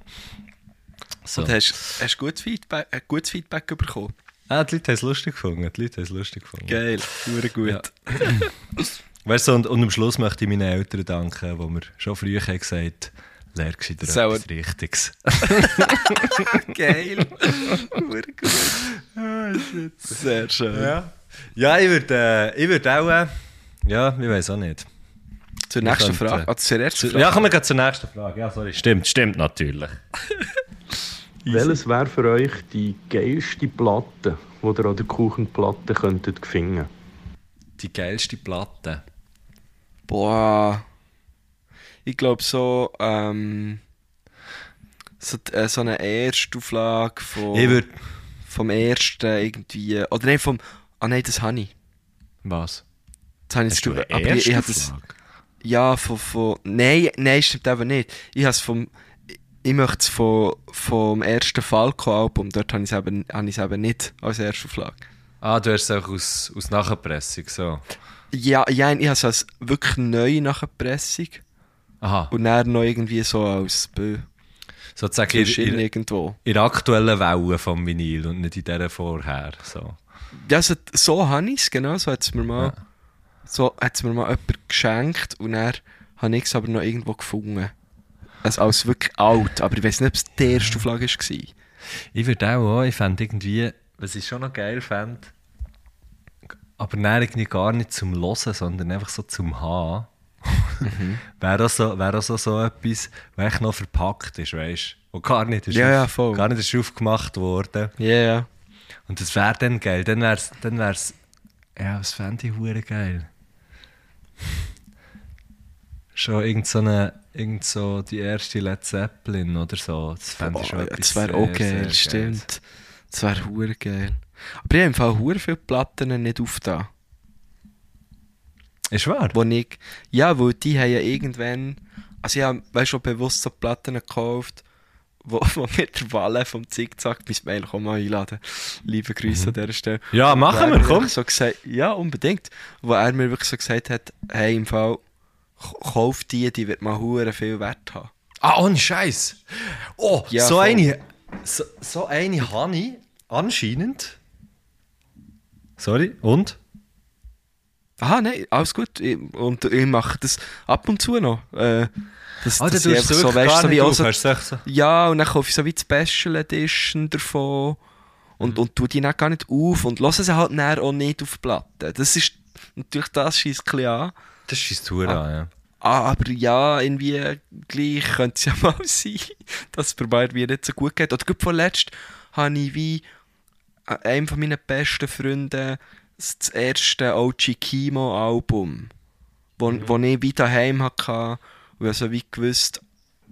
So. Und hast, hast du gutes Feedback, äh, gutes Feedback bekommen? Ah, die Leute haben es lustig gefunden. Die Leute haben es lustig gefunden. Geil, sehr gut. Ja. Weißt du, und, und am Schluss möchte ich meinen Eltern danken, die mir schon früher gesagt haben, gescheiter Das ist auch etwas Richtiges. <laughs> Geil. Sehr gut. Sehr schön. Ja, ja ich würde äh, ich würd auch, äh, ja, ich weiß auch nicht. Zur nächsten könnten- Frage. Ah, zur ersten Zu, Frage. ja, kommen wir gleich zur nächsten Frage. Ja, sorry. Stimmt, stimmt natürlich. <laughs> Welches wäre für euch die geilste Platte, die ihr an der Kuchenplatte könntet finden? Die geilste Platte. Boah. Ich glaube so, ähm, so, äh, so eine Erstauflage von, Ich würde... vom ersten irgendwie, oder nein, vom, ah nein, das habe ich. Was? Das habe ich du eine aber ich, ich habe das, ja, von, von, nein, nein, stimmt eben nicht. Ich habe es vom, ich möchte es vom, vom ersten Falco-Album, dort habe ich es eben, eben nicht als Erstauflage. Ah, du hast es auch aus, aus Nachpressung, so. Ja, ja, ich habe es als wirklich neu nach der Pressung Aha, und dann noch irgendwie so als Bö. sozusagen in, in, irgendwo. in der aktuellen Welle vom Vinyl und nicht in der vorher, so. Ja, so, so habe ich es, genau, so hat es mir mal, Ja. so hat's mir mal jemand geschenkt und dann habe ich es aber noch irgendwo gefunden. Also als wirklich alt, aber ich weiß nicht, ob es die erste Auflage war. Ich würde auch, auch ich fände irgendwie, was ich schon noch geil fände, aber dann irgendwie gar nicht zum Hören, sondern einfach so zum Haben. Wäre auch, so, wär auch so, etwas, was noch verpackt ist, weißt du? Und gar nicht ist, Ja, ja, voll. gar nicht ist aufgemacht worden. Ja, ja. Und das wäre dann geil. Dann wär's, dann wär's, ja, was fände ich hure geil? Schon irgend so eine, irgend so die erste Led Zeppelin oder so. Das fände ich schon ja, etwas das wäre auch geil, stimmt. Das wäre hure geil. Aber ich habe im Fall hure viele Platten nicht aufgetan. Ist wahr? Wo ich, ja, weil die haben ja irgendwann, also ich habe, weißt du, schon bewusst so Platten gekauft, <laughs> wo, wo mit der Walle vom Zickzack mein Mail mal einladen. Liebe Grüße an dieser Stelle. Ja, machen wir, komm. So gesagt, ja, unbedingt. Wo er mir wirklich so gesagt hat, hey, im Fall, kauf die, die wird mal hure viel Wert haben. Ah, ohne Scheiß. Oh, Ja, so voll. eine. So, so eine habe ich anscheinend. Sorry, und? Aha, nein, alles gut. Ich, und ich mache das ab und zu noch. Äh, das, Ah, das es wirklich weißt, so wie auch so- so... Ja, und dann kaufe ich so wie die Special Edition davon und, Mhm. und tue die dann gar nicht auf und lasse sie halt dann auch nicht auf die Platte. Das ist natürlich das schießt ein an. Das schießt Tour Ah. an, ja. Ah, aber ja, irgendwie gleich könnte es ja <laughs> mal sein, dass es bei mir wie nicht so gut geht. Oder gut vorletzt habe ich wie äh, einem von meinen besten Freunden das erste OG Kimo Album, wo, wo ich wie daheim hatte und ich also wie gewusst,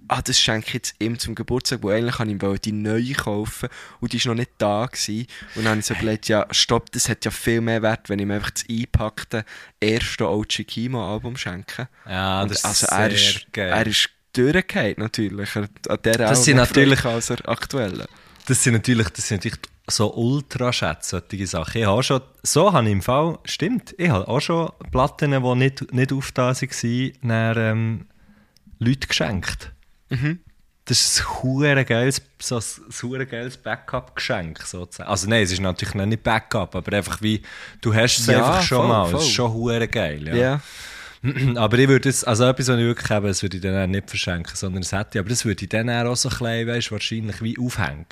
ah, das schenke ich jetzt ihm zum Geburtstag, wo eigentlich ich ihm die neue kaufen und die ist noch nicht da gewesen. Und dann habe ich so überlegt, ja, stopp, das hat ja viel mehr Wert, wenn ich mir einfach das einpackte erste OG Kimo Album schenke. Ja, Und das ist also sehr er ist, geil. er ist durchgefallen natürlich. An der Das sind natürlich- als er aktuelle. Das sind natürlich, das sind natürlich die so ultra schätze, solche Sachen. Ich habe schon, so habe ich im Fall, stimmt, ich habe auch schon Platten, die nicht, nicht aufgetan waren, nach, ähm, Leute geschenkt. Das ist ein hure geiles, so ein geiles Backup-Geschenk sozusagen. Also nein, es ist natürlich noch nicht Backup, aber einfach wie, du hast es Ja, einfach schon voll, mal. Es voll. ist schon hure geil, ja. Ja. <clears throat> Aber ich würde jetzt, also etwas, was ich wirklich habe, das würde ich dann auch nicht verschenken, sondern es hätte, aber das würde ich dann auch so ein bisschen, weißt, wahrscheinlich wie aufhängen.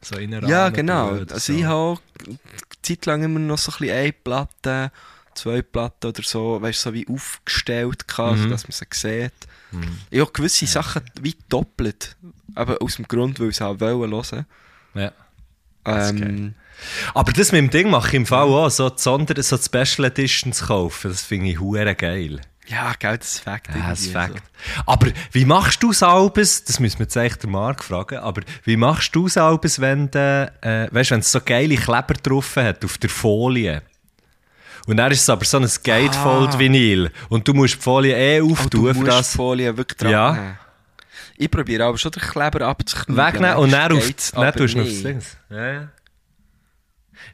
So in einer Ja, genau. Also so. ich habe auch zeitlang immer noch so ein bisschen eine Platte, zwei Platten oder so, weißt so wie aufgestellt, gehabt, Mhm. dass man sie sieht. Ich habe gewisse Sachen wie doppelt, aber aus dem Grund, weil ich es auch wollen hören. Ja. Das ist Ähm, Aber das mit dem Ding mache ich im Fall auch, so die, Sonder so die Special Edition zu kaufen, das finde ich hure geil. Ja, gell, das ist Fakt. Ja, das ist Fakt. Aber wie machst du Albes? Das müssen wir jetzt echt den Marc fragen. Aber wie machst du Albes, wenn du, äh, weißt, wenn es so geile Kleber drauf hat auf der Folie? Und dann ist es aber so ein Gatefold-Vinyl. Und du musst die Folie eh So. Oh, auftun, du musst das die Folie wirklich dran Ja. nehmen. Ich probiere aber schon den Kleber abzuknüpfen. wegnehmen und dann, auf, dann aber tust du aufs. Ding. Ja, ja.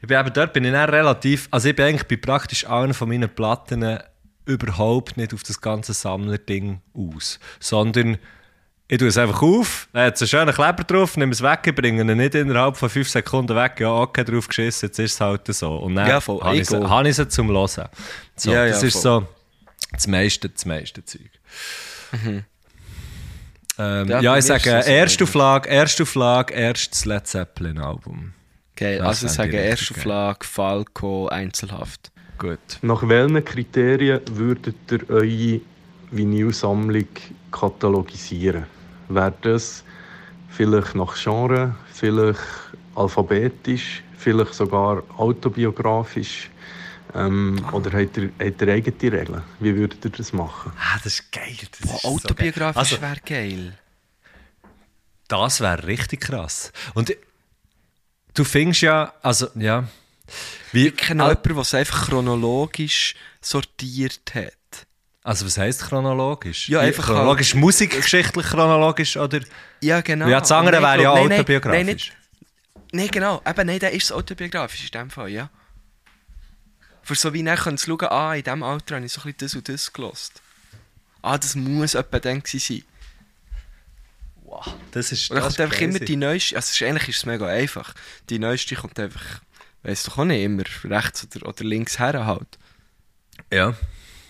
Ich bin eben dort bin ich dann relativ, also ich bin eigentlich bei praktisch allen von meinen Platten überhaupt nicht auf das ganze Sammlerding aus, sondern ich tue es einfach auf, dann hat es einen schönen Kleber drauf, nehme es weg, bringe ihn nicht innerhalb von 5 Sekunden weg, ja, okay, drauf geschissen, jetzt ist es halt so. Und dann Ja, voll, habe ich, habe ich sie zum Hören. So, Ja, das ja, ist voll. so das meiste, das meiste Zeug. Ähm, Ja, ja, ich sage, es so Erstauflage, Erstauflage, erstes Led Zeppelin-Album. Okay, Das also ich sage ich Erstauflage, Falco, Einzelhaft. Gut. Nach welchen Kriterien würdet ihr eure Vinylsammlung katalogisieren? Wäre das vielleicht nach Genre, vielleicht alphabetisch, vielleicht sogar autobiografisch? Ähm, oder habt ihr, habt ihr eigene Regeln? Wie würdet ihr das machen? Ah, das ist geil. Das Boah, ist so autobiografisch geil. Also, wäre geil. das wäre richtig krass. Und du findest ja, also, ja. Wie, Ich kenne auch jemanden, der es einfach chronologisch sortiert hat. also, was heisst chronologisch? Ja, einfach Chronologisch, musikgeschichtlich chronologisch oder? Ja, genau. Ja, das andere wäre ja glaub- nein, nein, autobiografisch. Nein, nicht, nein, genau. Eben, nein, der ist autobiografisch in dem Fall, ja. Für so wie nachher können sie schauen, ah, in diesem Alter habe ich so ein bisschen das und das gelost. Ah, das muss etwa dann sein. Das ist, Und dann das kommt einfach immer die neueste, also eigentlich ist es mega einfach. Die neueste kommt einfach, weiss doch auch nicht, immer rechts oder, oder links her halt. Ja.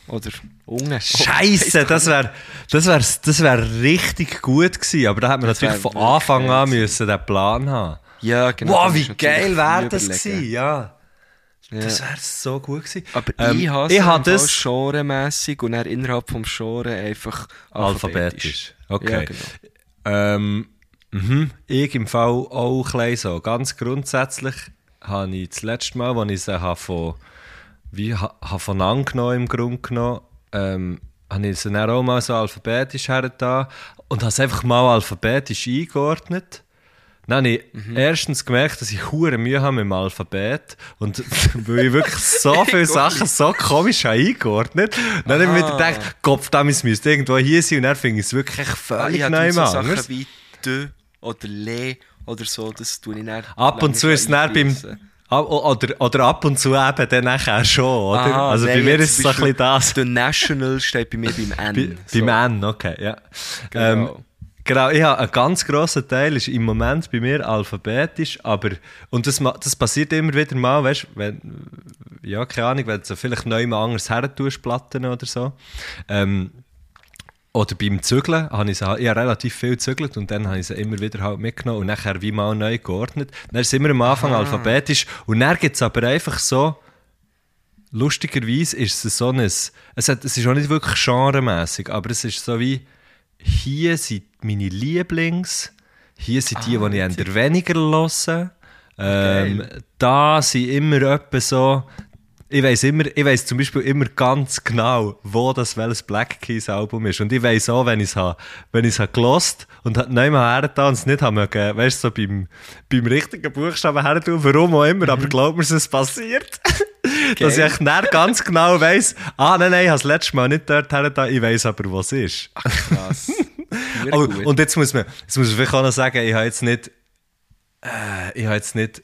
Oder unten. Scheiße, das wäre das wär, das wär richtig gut gewesen. Aber da hat man Das natürlich von Anfang an müssen den Plan haben. Ja, genau. wow, wie geil wäre das gewesen, ja. Ja. Das wäre so gut gewesen. Aber Ähm, ich habe ich es das genremässig und dann innerhalb vom Genre einfach Alphabetisch. alphabetisch. Okay. Ja, genau. Ähm, mhm. Ich im Fall auch ein so. Ganz grundsätzlich habe ich das letzte Mal, als ich sie habe von, wie, ha, habe von angenommen im Grunde genommen, ähm, habe ich sie dann auch mal so alphabetisch hergetan und habe es einfach mal alphabetisch eingeordnet. Dann habe ich Mhm. erstens gemerkt, dass ich hure Mühe habe mit dem Alphabet und <laughs> weil ich wirklich so <laughs> viele Sachen so komisch habe eingeordnet Dann habe ich mir wieder gedacht, Kopf, damals müsste irgendwo hier sein und dann finde ich es wirklich Ah, völlig habe neu so. Sachen wie «de» oder «le» oder so, das tue ich dann Ab und zu ist es dann beim. Ab, oder, oder ab und zu eben dann nachher schon, oder? Aha, also bei nein, mir jetzt ist es so ein bisschen das. «The National» steht bei mir beim <laughs> N. Bei, Beim N, okay, ja. Genau. Ähm, genau, ich habe einen ganz grossen Teil, ist im Moment bei mir alphabetisch, aber, und das, das passiert immer wieder mal, weißt du, wenn, ja, keine Ahnung, wenn du so vielleicht neu mal anders her tust, Platten oder so. Ähm, oder beim Zügeln habe ich, sie, ich habe relativ viel gezügelt und dann habe ich sie immer wieder halt mitgenommen und nachher wie mal neu geordnet. Dann ist es immer am Anfang alphabetisch und dann gibt es aber einfach so, lustigerweise ist es so ein, es, hat, es ist auch nicht wirklich genremäßig, aber es ist so wie, hier sind meine Lieblings, hier sind die, die ich eher weniger höre. Ähm, da sind immer etwa so, ich weiß immer, ich weiß zum Beispiel immer ganz genau, wo das welches Black Keys Album ist. Und ich weiß auch, wenn ich es habe, wenn ich es gelost und nicht mehr hergetan und es nicht haben mögen, weißt du, so beim, beim richtigen Buchstaben hertun, warum auch immer, aber glaub mir, es passiert. Dass ich dann ganz genau weiss, ah, nein, nein, ich habe das letzte Mal nicht dort hergetan, ich weiss aber, wo es ist. Krass. <laughs> Sehr Aber, gut. und jetzt muss man, jetzt muss man vielleicht auch noch sagen, ich habe jetzt nicht, äh, ich habe jetzt nicht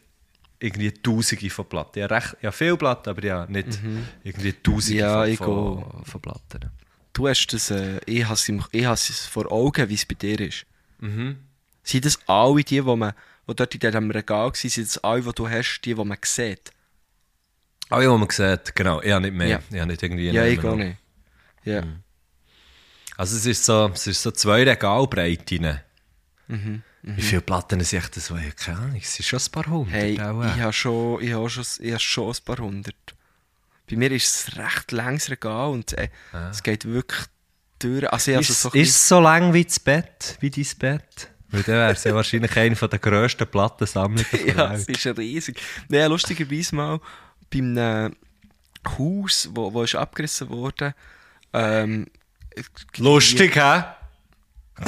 irgendwie Tausende von Platten. Ja, recht, ja viele Platten, aber ja, nicht irgendwie Tausende Mhm. Ja, ich von, von, von Platten. Du hast das, äh, ich habe es, ich habe vor Augen, wie es bei dir ist. Mhm. Sind das alle die, wo man, die dort in diesem Regal waren, sind das alle, die du hast, die, die man sieht? Ah ja, man sieht, genau, ich habe nicht mehr. Ja. Ich habe nicht irgendwie Ja, ich auch nicht. Ja. Also es ist so, es ist so zwei Regalbreiten. Mhm. Wie viele Platten sind echt so? Ja, keine Ahnung, es sind schon ein paar hundert. Hey, auch, ich äh. habe schon, ich habe schon, ich habe schon ein paar hundert. Bei mir ist es recht langes Regal und äh, es geht wirklich durch. Also ich ist, so ist es so lang wie das Bett, wie dein Bett? Weil dann wäre es ja wahrscheinlich eine der grössten Plattensammlungen der <laughs> Ja, es Welt. ist riesig. Nein, lustigerweise mal bei einem Haus, wo, wo ist abgerissen wurde. Ähm, Lustig, hä? <laughs>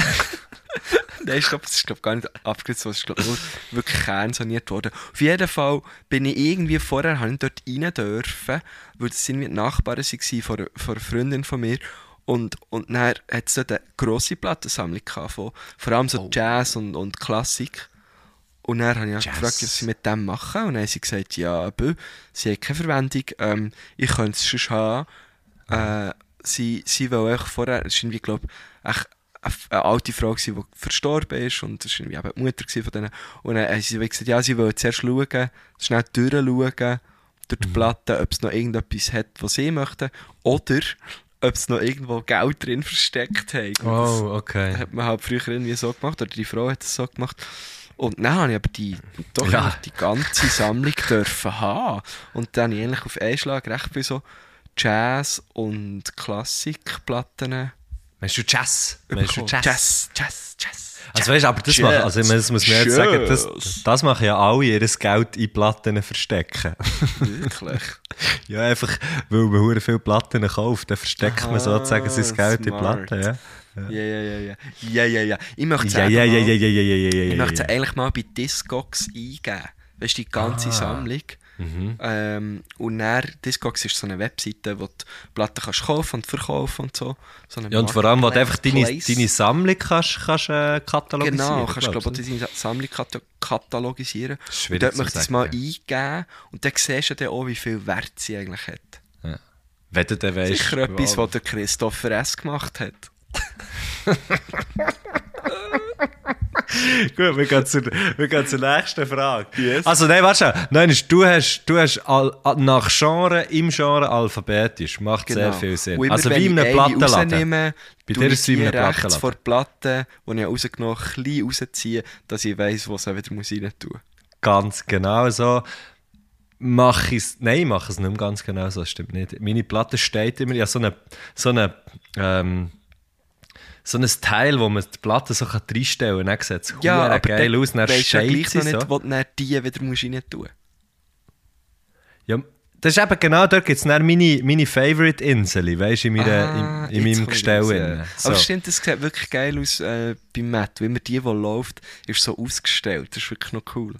Nein, ich glaube, es ist glaub, gar nicht worden, es ist glaub, nur wirklich kernsaniert worden. Auf jeden Fall bin ich irgendwie vorher habe ich dort rein dürfen, weil das irgendwie die Nachbarn waren von, einer- von einer Freundin von mir. Und, und dann hat es dort eine grosse Plattensammlung gehabt, von, vor allem so Jazz und, und Klassik. Und dann habe ich auch gefragt, was sie mit dem machen. Und dann haben sie gesagt, ja, bö, sie haben keine Verwendung, ähm, ich könnte es schon haben. Äh, sie, sie wollen auch vorher, es ist irgendwie, glaube ich, eine alte Frau, gewesen, die verstorben ist. Und das war irgendwie eben die Mutter von denen. Und dann haben sie gesagt, ja, sie wollen zuerst schauen, schnell durchschauen, durch die Platte, ob es noch irgendetwas hat, was sie möchten. Oder ob es noch irgendwo Geld drin versteckt haben. Das- Oh, okay. hat man halt früher irgendwie so gemacht, oder die Frau hat es so gemacht. Und dann habe ich aber die, doch Ja. die ganze Sammlung <laughs> dürfen haben. Und dann habe ich eigentlich auf einen Schlag recht viel so Jazz- und Klassikplatten Meinst du Jazz? Meinst du. Jazz? Jazz, Jazz, Jazz. Also weißt du, aber das machen, also das muss man jetzt sagen, das, das machen ja alle ihr Geld in Platten verstecken. <laughs> Wirklich. ja, einfach, weil man hure viele Platten kauft, dann versteckt man Aha, sozusagen sein Geld in smart. Platten, ja. Ja, ja, ja, ja. Ja, ja, ja. Ich möchte Ja, sagen, ja, ja, ja, ja, ja, ja, ja, Ich ja, ja. eigentlich mal bei Discogs eingeben. Weißt du, die ganze Ah. Sammlung. Mhm. Ähm, und dann, Discogs ist so eine Webseite, wo du Platten kannst kaufen und verkaufen und so. so Ja, und vor allem, wo du einfach deine, deine Sammlung kannst, kannst äh, katalogisieren. Genau, kannst glaube ich deine Sammlung kata- katalogisieren. Ist Und schwierig dort möchte ich es mal ja. eingeben und dann siehst du dann auch, wie viel Wert sie eigentlich hat. Wenn du dann weißt. Sicher etwas, was der Christopher S. gemacht hat. <laughs> <laughs> <laughs> Gut, wir gehen zur, wir gehen zur nächsten Frage. Also, nein, warte schon. Nein, du hast, du hast all- nach Genre, im Genre alphabetisch. Macht sehr viel Sinn. Also, wie in ich einem eine Plattenladen. Bei dir ich ist es wie in einem Plattenladen. vor der Platte, die ich rausgenommen habe, ein bisschen rausziehen, dass ich weiss, wo sie wieder muss rein tun Ganz genau so. Mache ich es. Nein, ich mache es nicht ganz genau so. Das stimmt nicht. Meine Platte steht immer. Ja, so eine. So eine ähm, so ein Teil, wo man die Platte so kann reinstellen kann. Dann sieht es Ja, aber geil dann aus. Dann weisst du gleich noch nicht, so. wo du die wieder musst rein tun Ja, das ist eben genau, dort gibt es dann meine, meine Favorite-Insel, weißt du, in, Ah, in, in meinem Gestell. So. Aber stimmt, das sieht wirklich geil aus äh, bei Matt. Wie immer die, die läuft, ist so ausgestellt. Das ist wirklich noch cool.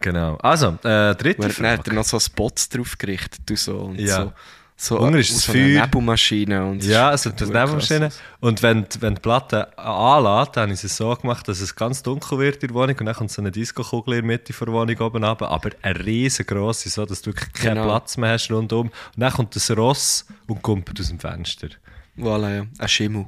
Genau. Also, äh, dritte Und dann hat er Frage. noch so Spots drauf gerichtet und so. Und Ja. so, so das so eine Feuer. Nebelmaschine. Und Ja, also das krass. Und wenn, die- wenn die Platte anlässt, dann ist es so gemacht, dass es ganz dunkel wird in der Wohnung und dann kommt so eine Disco-Kugel in der Mitte der Wohnung oben runter, aber eine riesengroße, so dass du wirklich keinen Genau. Platz mehr hast rundum. Und dann kommt das Ross und kommt aus dem Fenster. Voilà, ja. Ein Schimmel.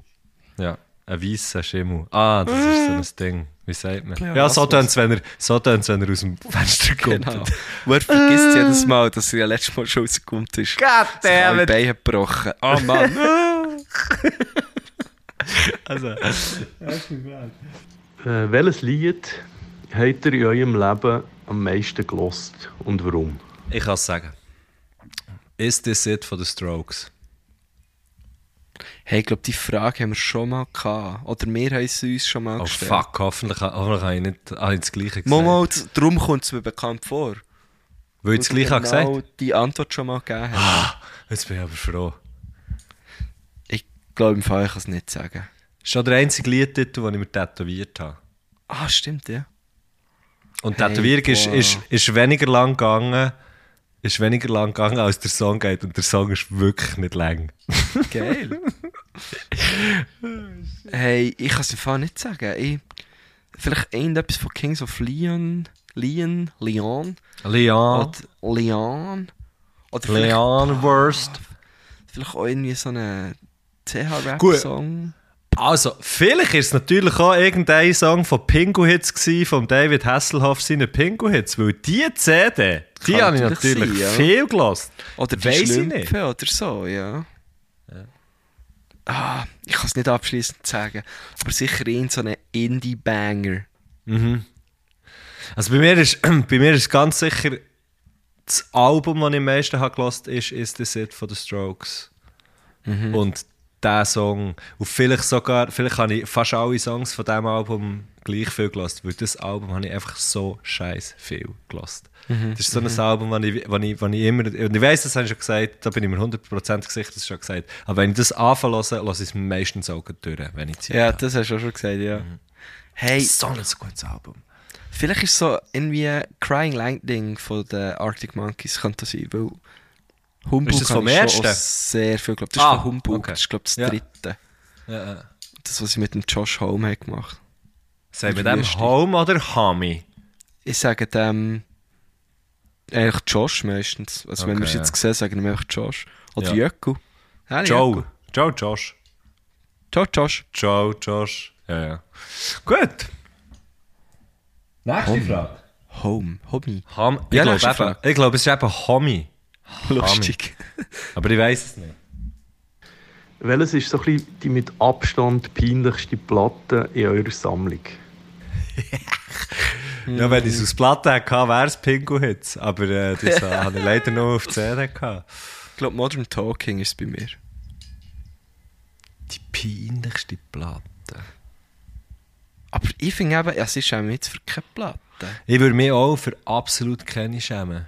Ja, ein weißer Schimmel. Ah, das ist so ein Ding. Wie sagt man? Ja, Ja, so tönt es, wenn, er- so tönt's, wenn er aus dem Fenster kommt. Genau. <laughs> Und er vergisst jedes Mal, dass er ja letztes Mal schon rausgekommen ist. God Sich alle damn it! Beine gebrochen. Oh Mann. <laughs> Also, Äh, welches Lied habt ihr in eurem Leben am meisten gelost und warum? ich kann es sagen. Ist this it von den Strokes? Hey, ich glaube, die Frage haben wir schon mal gehabt. Oder wir haben sie uns schon mal Oh gestellt. fuck, hoffentlich, hoffentlich habe ich nicht habe ich das Gleiche gesagt. Momo, darum kommt es mir bekannt vor. Weil ich das Gleiche habe genau gesagt die Antwort schon mal gegeben haben. Jetzt bin ich aber froh. Ich glaube, im Fall ich kann es nicht sagen. Das ist schon der einzige Liedtitel, den ich mir tätowiert habe. Ah, stimmt, ja. Und Hey, Tätowierung ist, ist, ist weniger lang gegangen, ist weniger lang gegangen, als der Song geht. Und der Song ist wirklich nicht lang. Geil. <laughs> <laughs> hey, ich kann es im Fall nicht sagen. Ich, vielleicht irgendetwas von Kings of Leon. Leon, Leon, Leon. oder Leon, oder Leon Wurst. vielleicht auch irgendwie so einen. CH-Rap-Song. Also, vielleicht ist es natürlich auch irgendein Song von Pingu Hits gsi, von David Hasselhoff seine Pingu Hits, weil die CD, die Kann habe ich natürlich sein, ja. viel gelost. Oder die Weiss ich Schlümpfe nicht. oder so, ja. Ah, ich kann es nicht abschließend sagen, aber sicher in so einen Indie-Banger. Also bei mir ist, <clears throat> bei mir ist ganz sicher das Album, das ich am meisten habe gelost ist «Is This It» von The Strokes. Und der Song, und vielleicht sogar, vielleicht habe ich fast alle Songs von diesem Album gleich viel gelost, weil das Album habe ich einfach so scheiß viel gelost. Das ist so ein Album, das ich, ich, ich immer, und ich weiss, das habe ich schon gesagt, da bin ich mir 100% gesicht, das schon gesagt, aber wenn ich das anfange lasse ich es meistens auch durch, wenn ich Zeit Ja, habe. das hast du auch schon gesagt, ja. Hey, so ein gutes Album. vielleicht ist so irgendwie Crying Lightning von den Arctic Monkeys, könnte das sein, weil Humbug Ist das habe vom ersten? sehr viel geglaubt. Das ist Ah, von Humbug, okay. das ist glaube ich das dritte. Ja, ja. Das, was ich mit dem Josh Home habe gemacht Sagen wir dem. Home oder Hami? Ich sage dem eigentlich Josh meistens. Also wenn Okay, wir es jetzt ja. sehen, sagen wir einfach Josh. Oder Ja. Jöcku. Joe. Jöcku. Joe, Josh. Joe, Josh. Joe, Josh. Ja, ja. Gut. Nächste Frage. Home. Hobby. Ham ich Ja, glaube, glaube, es ist eben Hami. Lustig. Aber ich weiß es nicht. Welches ist so ein bisschen die mit Abstand peinlichste Platte in eurer Sammlung? <laughs> Ja, wenn ich es aus Platte hätte, wäre es Pingu Hits. Aber äh, das äh, <laughs> habe ich leider nur auf CD gehabt. Ich glaube, Modern Talking ist es bei mir. Die peinlichste Platte. Aber ich finde eben, es ist auch jetzt für keine Platte. Ich würde mich auch für absolut keine schämen.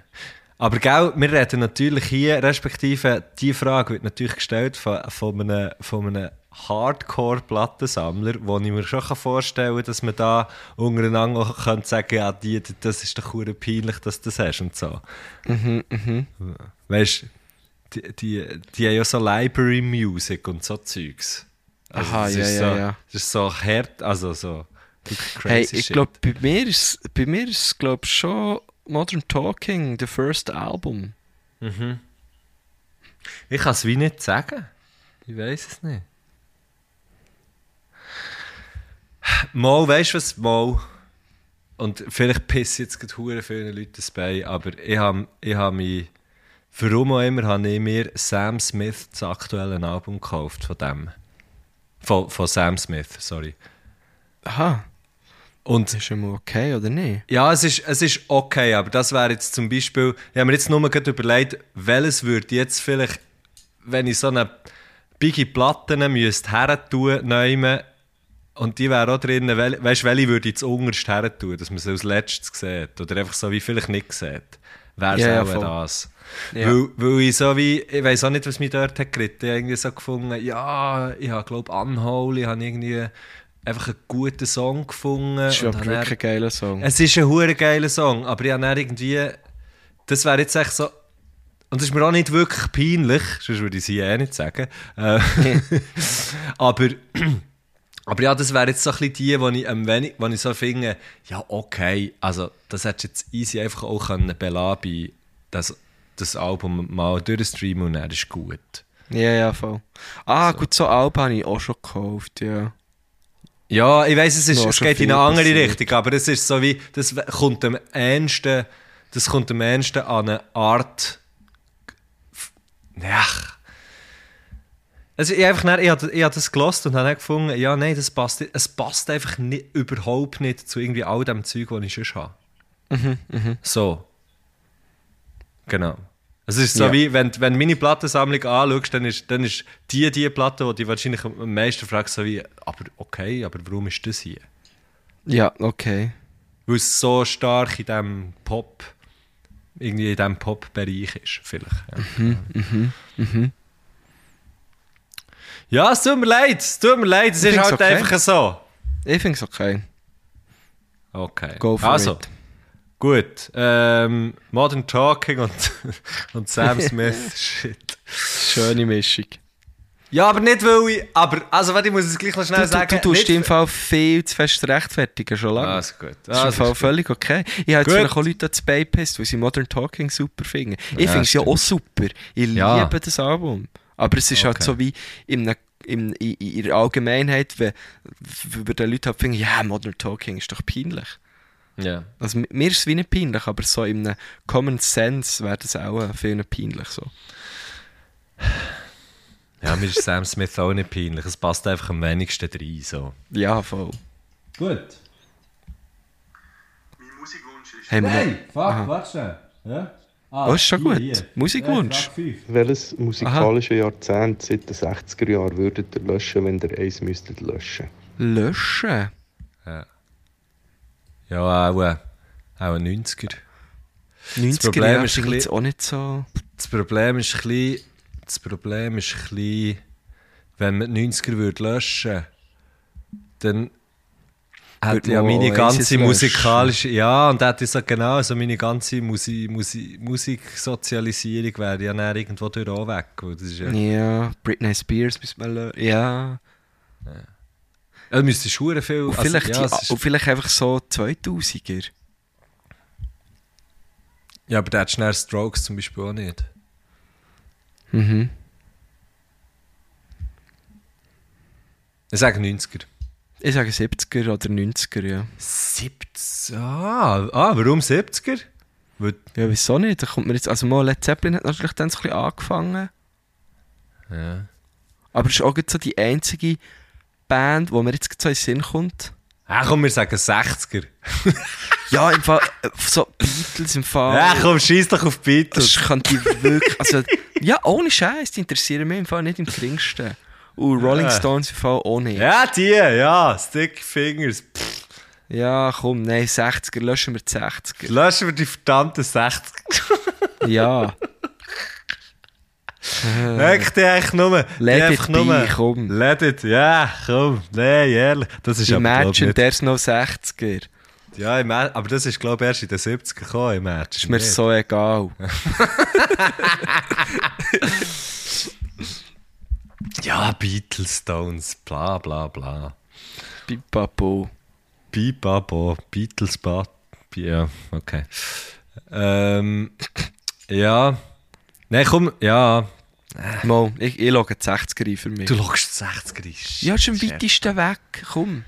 Aber gell, wir reden natürlich hier, respektive die Frage wird natürlich gestellt von, von einem, von einem Hardcore-Plattensammler, wo ich mir schon vorstellen kann, dass man da untereinander auch könnte sagen ja, die, das ist doch peinlich, dass du das hast und so. Mhm, mhm. Weißt du, die, die, die haben ja so Library Music und so Zeugs. Also Aha, das ja, ist ja, so, ja. Das ist so hart, also so Hey, ich glaube, bei mir ist ist glaube schon Modern Talking, the first Album. Ich kann es wie nicht sagen. Ich weiß es nicht. Mal, weißt du was? Mal. Und vielleicht pissen jetzt gerade hure viele Leute das bei, aber ich habe ich hab mich, warum auch immer, habe ich mir Sam Smith das aktuelle Album gekauft von dem. Von, von Sam Smith, sorry. Aha. Und Ist schon mal okay, oder nicht? ja, es ist, es ist okay, aber das wäre jetzt zum Beispiel, ich habe mir jetzt nur gerade überlegt, welches würde jetzt vielleicht, wenn ich so eine Biggie Platten müsste her tun, nehmen, und die wäre auch drin, wel, weißt du, welche würde ich zu unterst her tun, dass man sie als letztes sieht, oder einfach so wie vielleicht nicht sieht, wäre es Ja, ja, auch voll. das. Ja. Weil, weil ich so wie, ich weiß auch nicht, was mich dort hat geritten, ich habe irgendwie so gefunden, ja, ich habe glaube Unholy, ich habe irgendwie einfach einen guten Song gefunden. Das ist dann- wirklich ein geiler Song. es ist ein hure geiler Song, aber ich habe dann irgendwie. Das wäre jetzt echt so. Und es ist mir auch nicht wirklich peinlich, sonst würde ich es hier eh nicht sagen. Äh, <laughs> aber, aber ja, das wäre jetzt so ein bisschen die, wo ich, am wenig, wo ich so finde, ja, okay, also das hättest du jetzt easy einfach auch können belassen bei das, das Album mal durchstreamen und dann ist gut. Ja, ja, voll. Ah, gut, so Alben habe ich auch schon gekauft, ja. Ja, ich weiß, es, ist, es geht in eine andere passiert. Richtung, aber es ist so wie, das kommt am ehesten, das kommt am ehesten an eine Art, ja, also ich, einfach, ich, habe, ich habe das gelost und habe dann gefunden, ja, nein, das passt, es passt einfach nicht, überhaupt nicht zu irgendwie all dem Zeug, das ich schon habe. Mhm, So. Genau. Es ist so Ja. wie, wenn, wenn du meine Plattensammlung anschaust, dann ist, dann ist die die Platte, die dich wahrscheinlich am meisten fragst, so wie, aber okay, aber warum ist das hier? Ja, okay. Weil es so stark in diesem Pop, irgendwie in diesem Pop-Bereich ist, vielleicht. Ja. ja, es tut mir leid, es tut mir leid, es Ich ist halt okay. einfach so. Ich finde es okay. Okay. Go for also, it. Gut. Ähm, Modern Talking und, <laughs> und Sam Smith, <laughs> shit. Schöne Mischung. Ja, aber nicht, weil ich. Aber, also, warte, ich muss es gleich noch schnell Du, du, sagen. du tust nicht im Fall viel zu fest rechtfertigen, schon lange. Ah, ist gut. Das ist Ah, im Fall gut. völlig okay. Ich habe jetzt vielleicht auch Leute zu beipisst, weil sie Modern Talking super finden. Ich Ja, finde es ja auch super. Ich Ja. liebe das Album. Aber es ist halt Okay. so wie in, einer, in, in, in der Allgemeinheit, wenn, wenn die Leute halt finden, ja, Modern Talking ist doch peinlich. Ja. Also mi- mir ist es wie nicht peinlich, aber so einem Common Sense wäre das auch äh, vielen peinlich so. Ja, mir ist Sam Smith auch nicht peinlich. Es passt einfach am wenigsten rein. So. Ja, voll. Gut. Mein Musikwunsch ist... Wir noch- fuck, Aha. warte schnell. Ja? Ah, Oh, ist schon gut. Musikwunsch. Welches musikalische Jahrzehnt seit den 60er Jahren würdet ihr löschen, wenn ihr eins müsstet löschen? Löschen? Ja, auch, äh, auch ein 90er. 90er Problem Jahre ist ein jetzt auch nicht so... Das Problem ist ein bisschen, das Problem ist ein bisschen, wenn man die 90er würde löschen dann Würde ja man meine ganze musikalische, ja, und hätte ich so genau, so meine ganze Musi, Musi, Musiksozialisierung wäre ja dann irgendwo durch auch weg. Das ist ja, Ja, Britney Spears müssen wir löschen. Ja. Also müsste schon viel, Und also, vielleicht, ja, die, ist, und vielleicht einfach so 2000er. ja, aber der hat schnell Strokes zum Beispiel auch nicht. Mhm. Ich sage 90er. Ich sage 70er oder 90er, ja. 70? Ah, ah warum 70er? Weil, Ja, wieso nicht? Da kommt mir jetzt, also mal Led Zeppelin hat natürlich dann so ein bisschen angefangen. ja. Aber es ist auch so die einzige Band, wo mir jetzt so in den Sinn kommt. Ah, komm, wir sagen 60er. <laughs> Ja, im Fall, äh, so Beatles im Fall. Ja, komm, schieß doch auf die Das Beatles. kann die wirklich, also, ja, ohne Scheiß, die interessieren mich im Fall nicht im geringsten. Und Rolling Ja. Stones im Fall auch nicht. Ja, Ja, die, ja, Stick Fingers. Pff, komm, nein, 60er, löschen wir die 60er. löschen wir die verdammten 60er. Ja. <laughs> Merkt ihr eigentlich nur? Let it be, komm. Let it, ja, komm. Nein, ehrlich. Das ist aber, Imagine, nicht. there's no 60er. Ja, aber das ist, glaube ich, erst in den 70er gekommen, Imagine. Ist mir nicht? so egal. <laughs> Ja, Beatles, Stones, bla, bla, bla. Pipapo. Bibabo, Beatles, ba ja, okay. Ähm, ja. Nein, komm, ja. Mal, ich, ich die 60er ein für mich. Du schaust 60er ein. ja, ist am weitesten weg. Komm.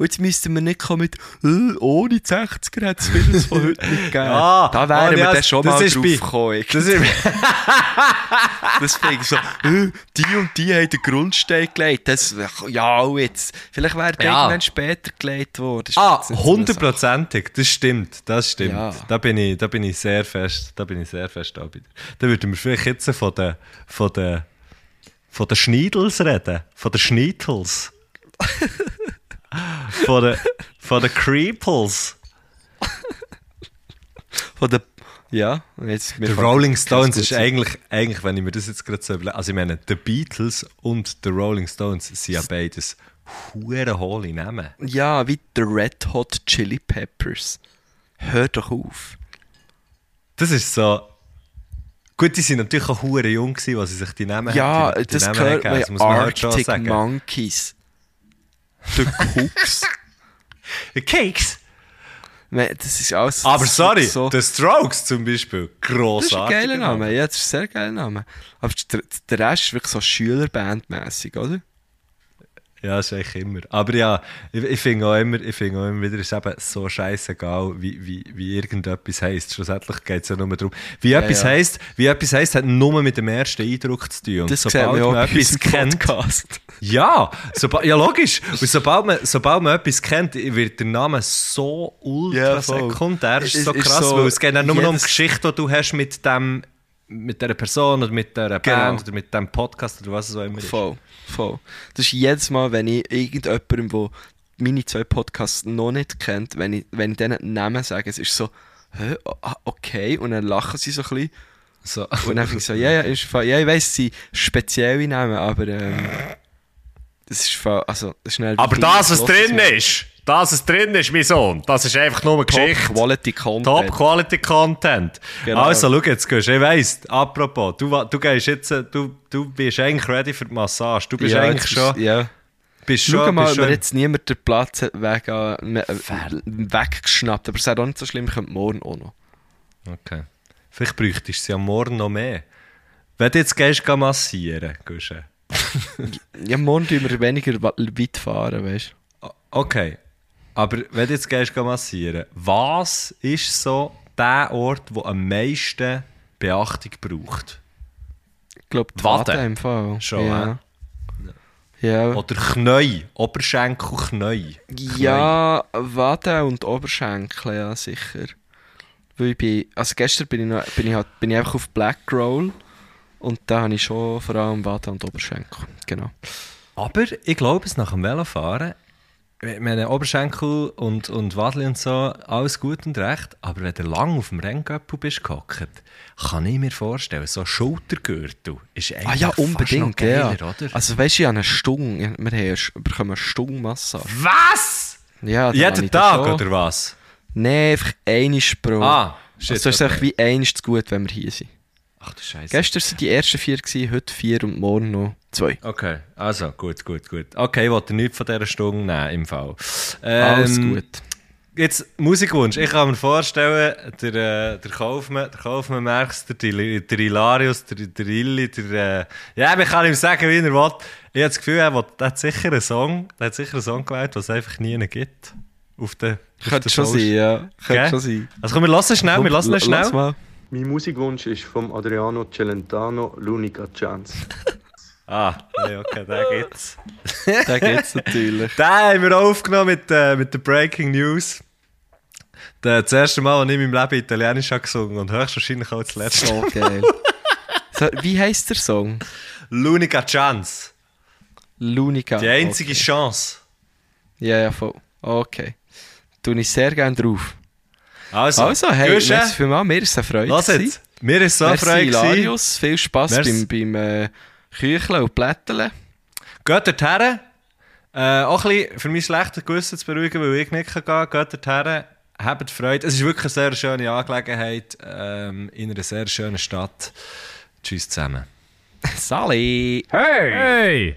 Und jetzt müssten wir nicht kommen mit, äh, ohne die 60er hat es vieles von heute nicht gegeben. <laughs> Ja, da wären wir dann schon das mal ist drauf gekommen. Das ist, <laughs> Deswegen so, äh, die und die haben den Grundstein gelegt. Das, ja, jetzt. Vielleicht wäre der Ja. irgendwann später gelegt worden. Das ah, hundertprozentig, das stimmt, das stimmt. Ja. Da, bin ich, da bin ich sehr fest, da bin ich sehr fest da wieder. Da würden wir vielleicht jetzt von den, von den, von den Schneidels reden, von den Schneidels. <laughs> von den, von den Creeples. Von der, ja, jetzt, Der Rolling Stones ist eigentlich, eigentlich, wenn ich mir das jetzt gerade so überlege, also ich meine, die Beatles und die Rolling Stones sind ja beides hure hohle Namen. Ja, wie der Red Hot Chili Peppers. Hör doch auf. Das ist so. Gut, die sind natürlich auch hure jung gewesen, als sie sich die Namen Ja, die, die das Namen gehört haben gegeben. mir Das muss man halt schon The Cooks. Cakes! <laughs> Nein, das ist alles Aber das sorry, so. The Strokes zum Beispiel, Das ist ein grossartig. geiler Name, ja, das ist ein sehr geiler Name. Aber der, der Rest ist wirklich so Schülerbandmäßig, oder? Ja, ist eigentlich immer. Aber ja, ich, ich finde auch immer, ich finde auch immer wieder, es ist eben so scheißegal, wie, wie, wie irgendetwas heisst. Schlussendlich geht es ja nur darum. Wie etwas ja. heisst, wie etwas heisst, hat nur mit dem ersten Eindruck zu tun. Und Das sobald man auch etwas kennt, Podcast. Ja, soba ja logisch. Und sobald man, sobald man etwas kennt, wird der Name so ultra Ja, sekundär. Das ist Es so ist krass, so weil es geht dann nur noch um die Geschichte, die du hast mit dem mit dieser Person oder mit dieser Band Genau. oder mit dem Podcast oder was es auch immer ist. Voll, voll. Das ist jedes Mal, wenn ich irgendjemandem, der meine zwei Podcasts noch nicht kennt, wenn ich, wenn ich denen Namen sage, es ist so, hä, ah, okay, und dann lachen sie so ein bisschen. So. Und dann finde ich so, ja, ja, ist, voll- ja, ich weiss, sie spezielle Namen, aber ähm, das ist, fa- also, das ist Aber das, was drin ist, das, was drin ist, mein Sohn, das ist einfach nur Top Geschichte. Quality Content. Top Quality Content. Genau. Also, schau jetzt, gehst, ich weiss, apropos, du, du gehst jetzt, äh, du, du bist eigentlich ready für die Massage. Du bist ja, eigentlich schon, ja. bist Schau schon, mal, bist ob schon jetzt niemand den Platz weg, äh, weggeschnappt. Aber es ist auch nicht so schlimm, ich könnte morgen auch noch. Okay. Vielleicht bräuchtest du sie ja morgen noch mehr. Wenn du jetzt gehst, geh massieren, Guschen. <laughs> Ja, morgen tun wir weniger weit fahren, weißt du. Okay. Aber wenn du jetzt gehst, geh massieren, was ist so der Ort, der am meisten Beachtung braucht? Ich glaube, die Wade. Wade im Fall. Schon, ja. Ja. Oder Knie, Oberschenkel, Knie. ja, Wade und Oberschenkel, ja, sicher. Weil ich bin, also gestern bin ich, noch, bin ich, halt, bin ich einfach auf Black Roll und da habe ich schon vor allem Wade und Oberschenkel. Genau. Aber ich glaube, es nach dem Velofahren, meine Oberschenkel und, und Wadli und so, alles gut und recht. Aber wenn du lang auf dem Renngöppel bist gehockt, kann ich mir vorstellen, so ein Schultergürtel ist eigentlich Ah ja, unbedingt, geiler, ja. oder? Also weißt du, ich habe eine Stunde, wir haben bekommen eine Stundenmassage. Was? Ja, Jeden Tag, schon. oder was? Nein, einfach einmal pro. Ah, shit, also, das ist okay. wie einmal zu gut, wenn wir hier sind. Ach du Scheiße. Gestern waren die ersten vier, gewesen, heute vier und morgen noch zwei. Okay, also gut, gut, gut. Okay, ich wollte nichts von dieser Stunde nehmen im Fall. Alles Ähm, gut. Jetzt Musikwunsch. Ich kann mir vorstellen, der, äh, der Kaufmann, der Kaufmann merkst, der, der Hilarius, der, der Illi, der. Äh, ja, man kann ihm sagen, wie er will. Ich habe das Gefühl, er will, der hat sicher einen Song, der hat sicher einen Song gewählt, den es einfach nie gibt. Auf den. auf Könnte schon Post. sein, ja. Könnte schon sein. Also komm, wir lassen schnell, wir Komm, lassen es la- schnell. lass mal. Mein Musikwunsch ist vom Adriano Celentano «L'unica chance». <laughs> Ah, nee, okay, den gibt's. <laughs> Den geht's natürlich. Den haben wir aufgenommen mit, äh, mit der Breaking News. Das erste Mal, als ich in meinem Leben Italienisch habe gesungen und höchstwahrscheinlich auch das letzte. So geil. So, wie heisst der Song? L'unica chance. Lunica. Die einzige Okay. Chance. Ja, ja, voll. Okay. Tue ich sehr gerne drauf. Also, Also, hey, merci vielmals. Mir ist es eine Freude. Lass jetzt. Mir ist so eine Merci, Freude. Hilarius. Viel Spass Merci. beim, beim äh, Kücheln und Plätteln. Geht dorthin. Äh, auch ein bisschen für mein schlechtes Gewissen zu beruhigen, weil ich nicht gehen kann. Geht dorthin. Habt Freude. Es ist wirklich eine sehr schöne Angelegenheit ähm, in einer sehr schönen Stadt. Tschüss zusammen. <laughs> Sali! Hey!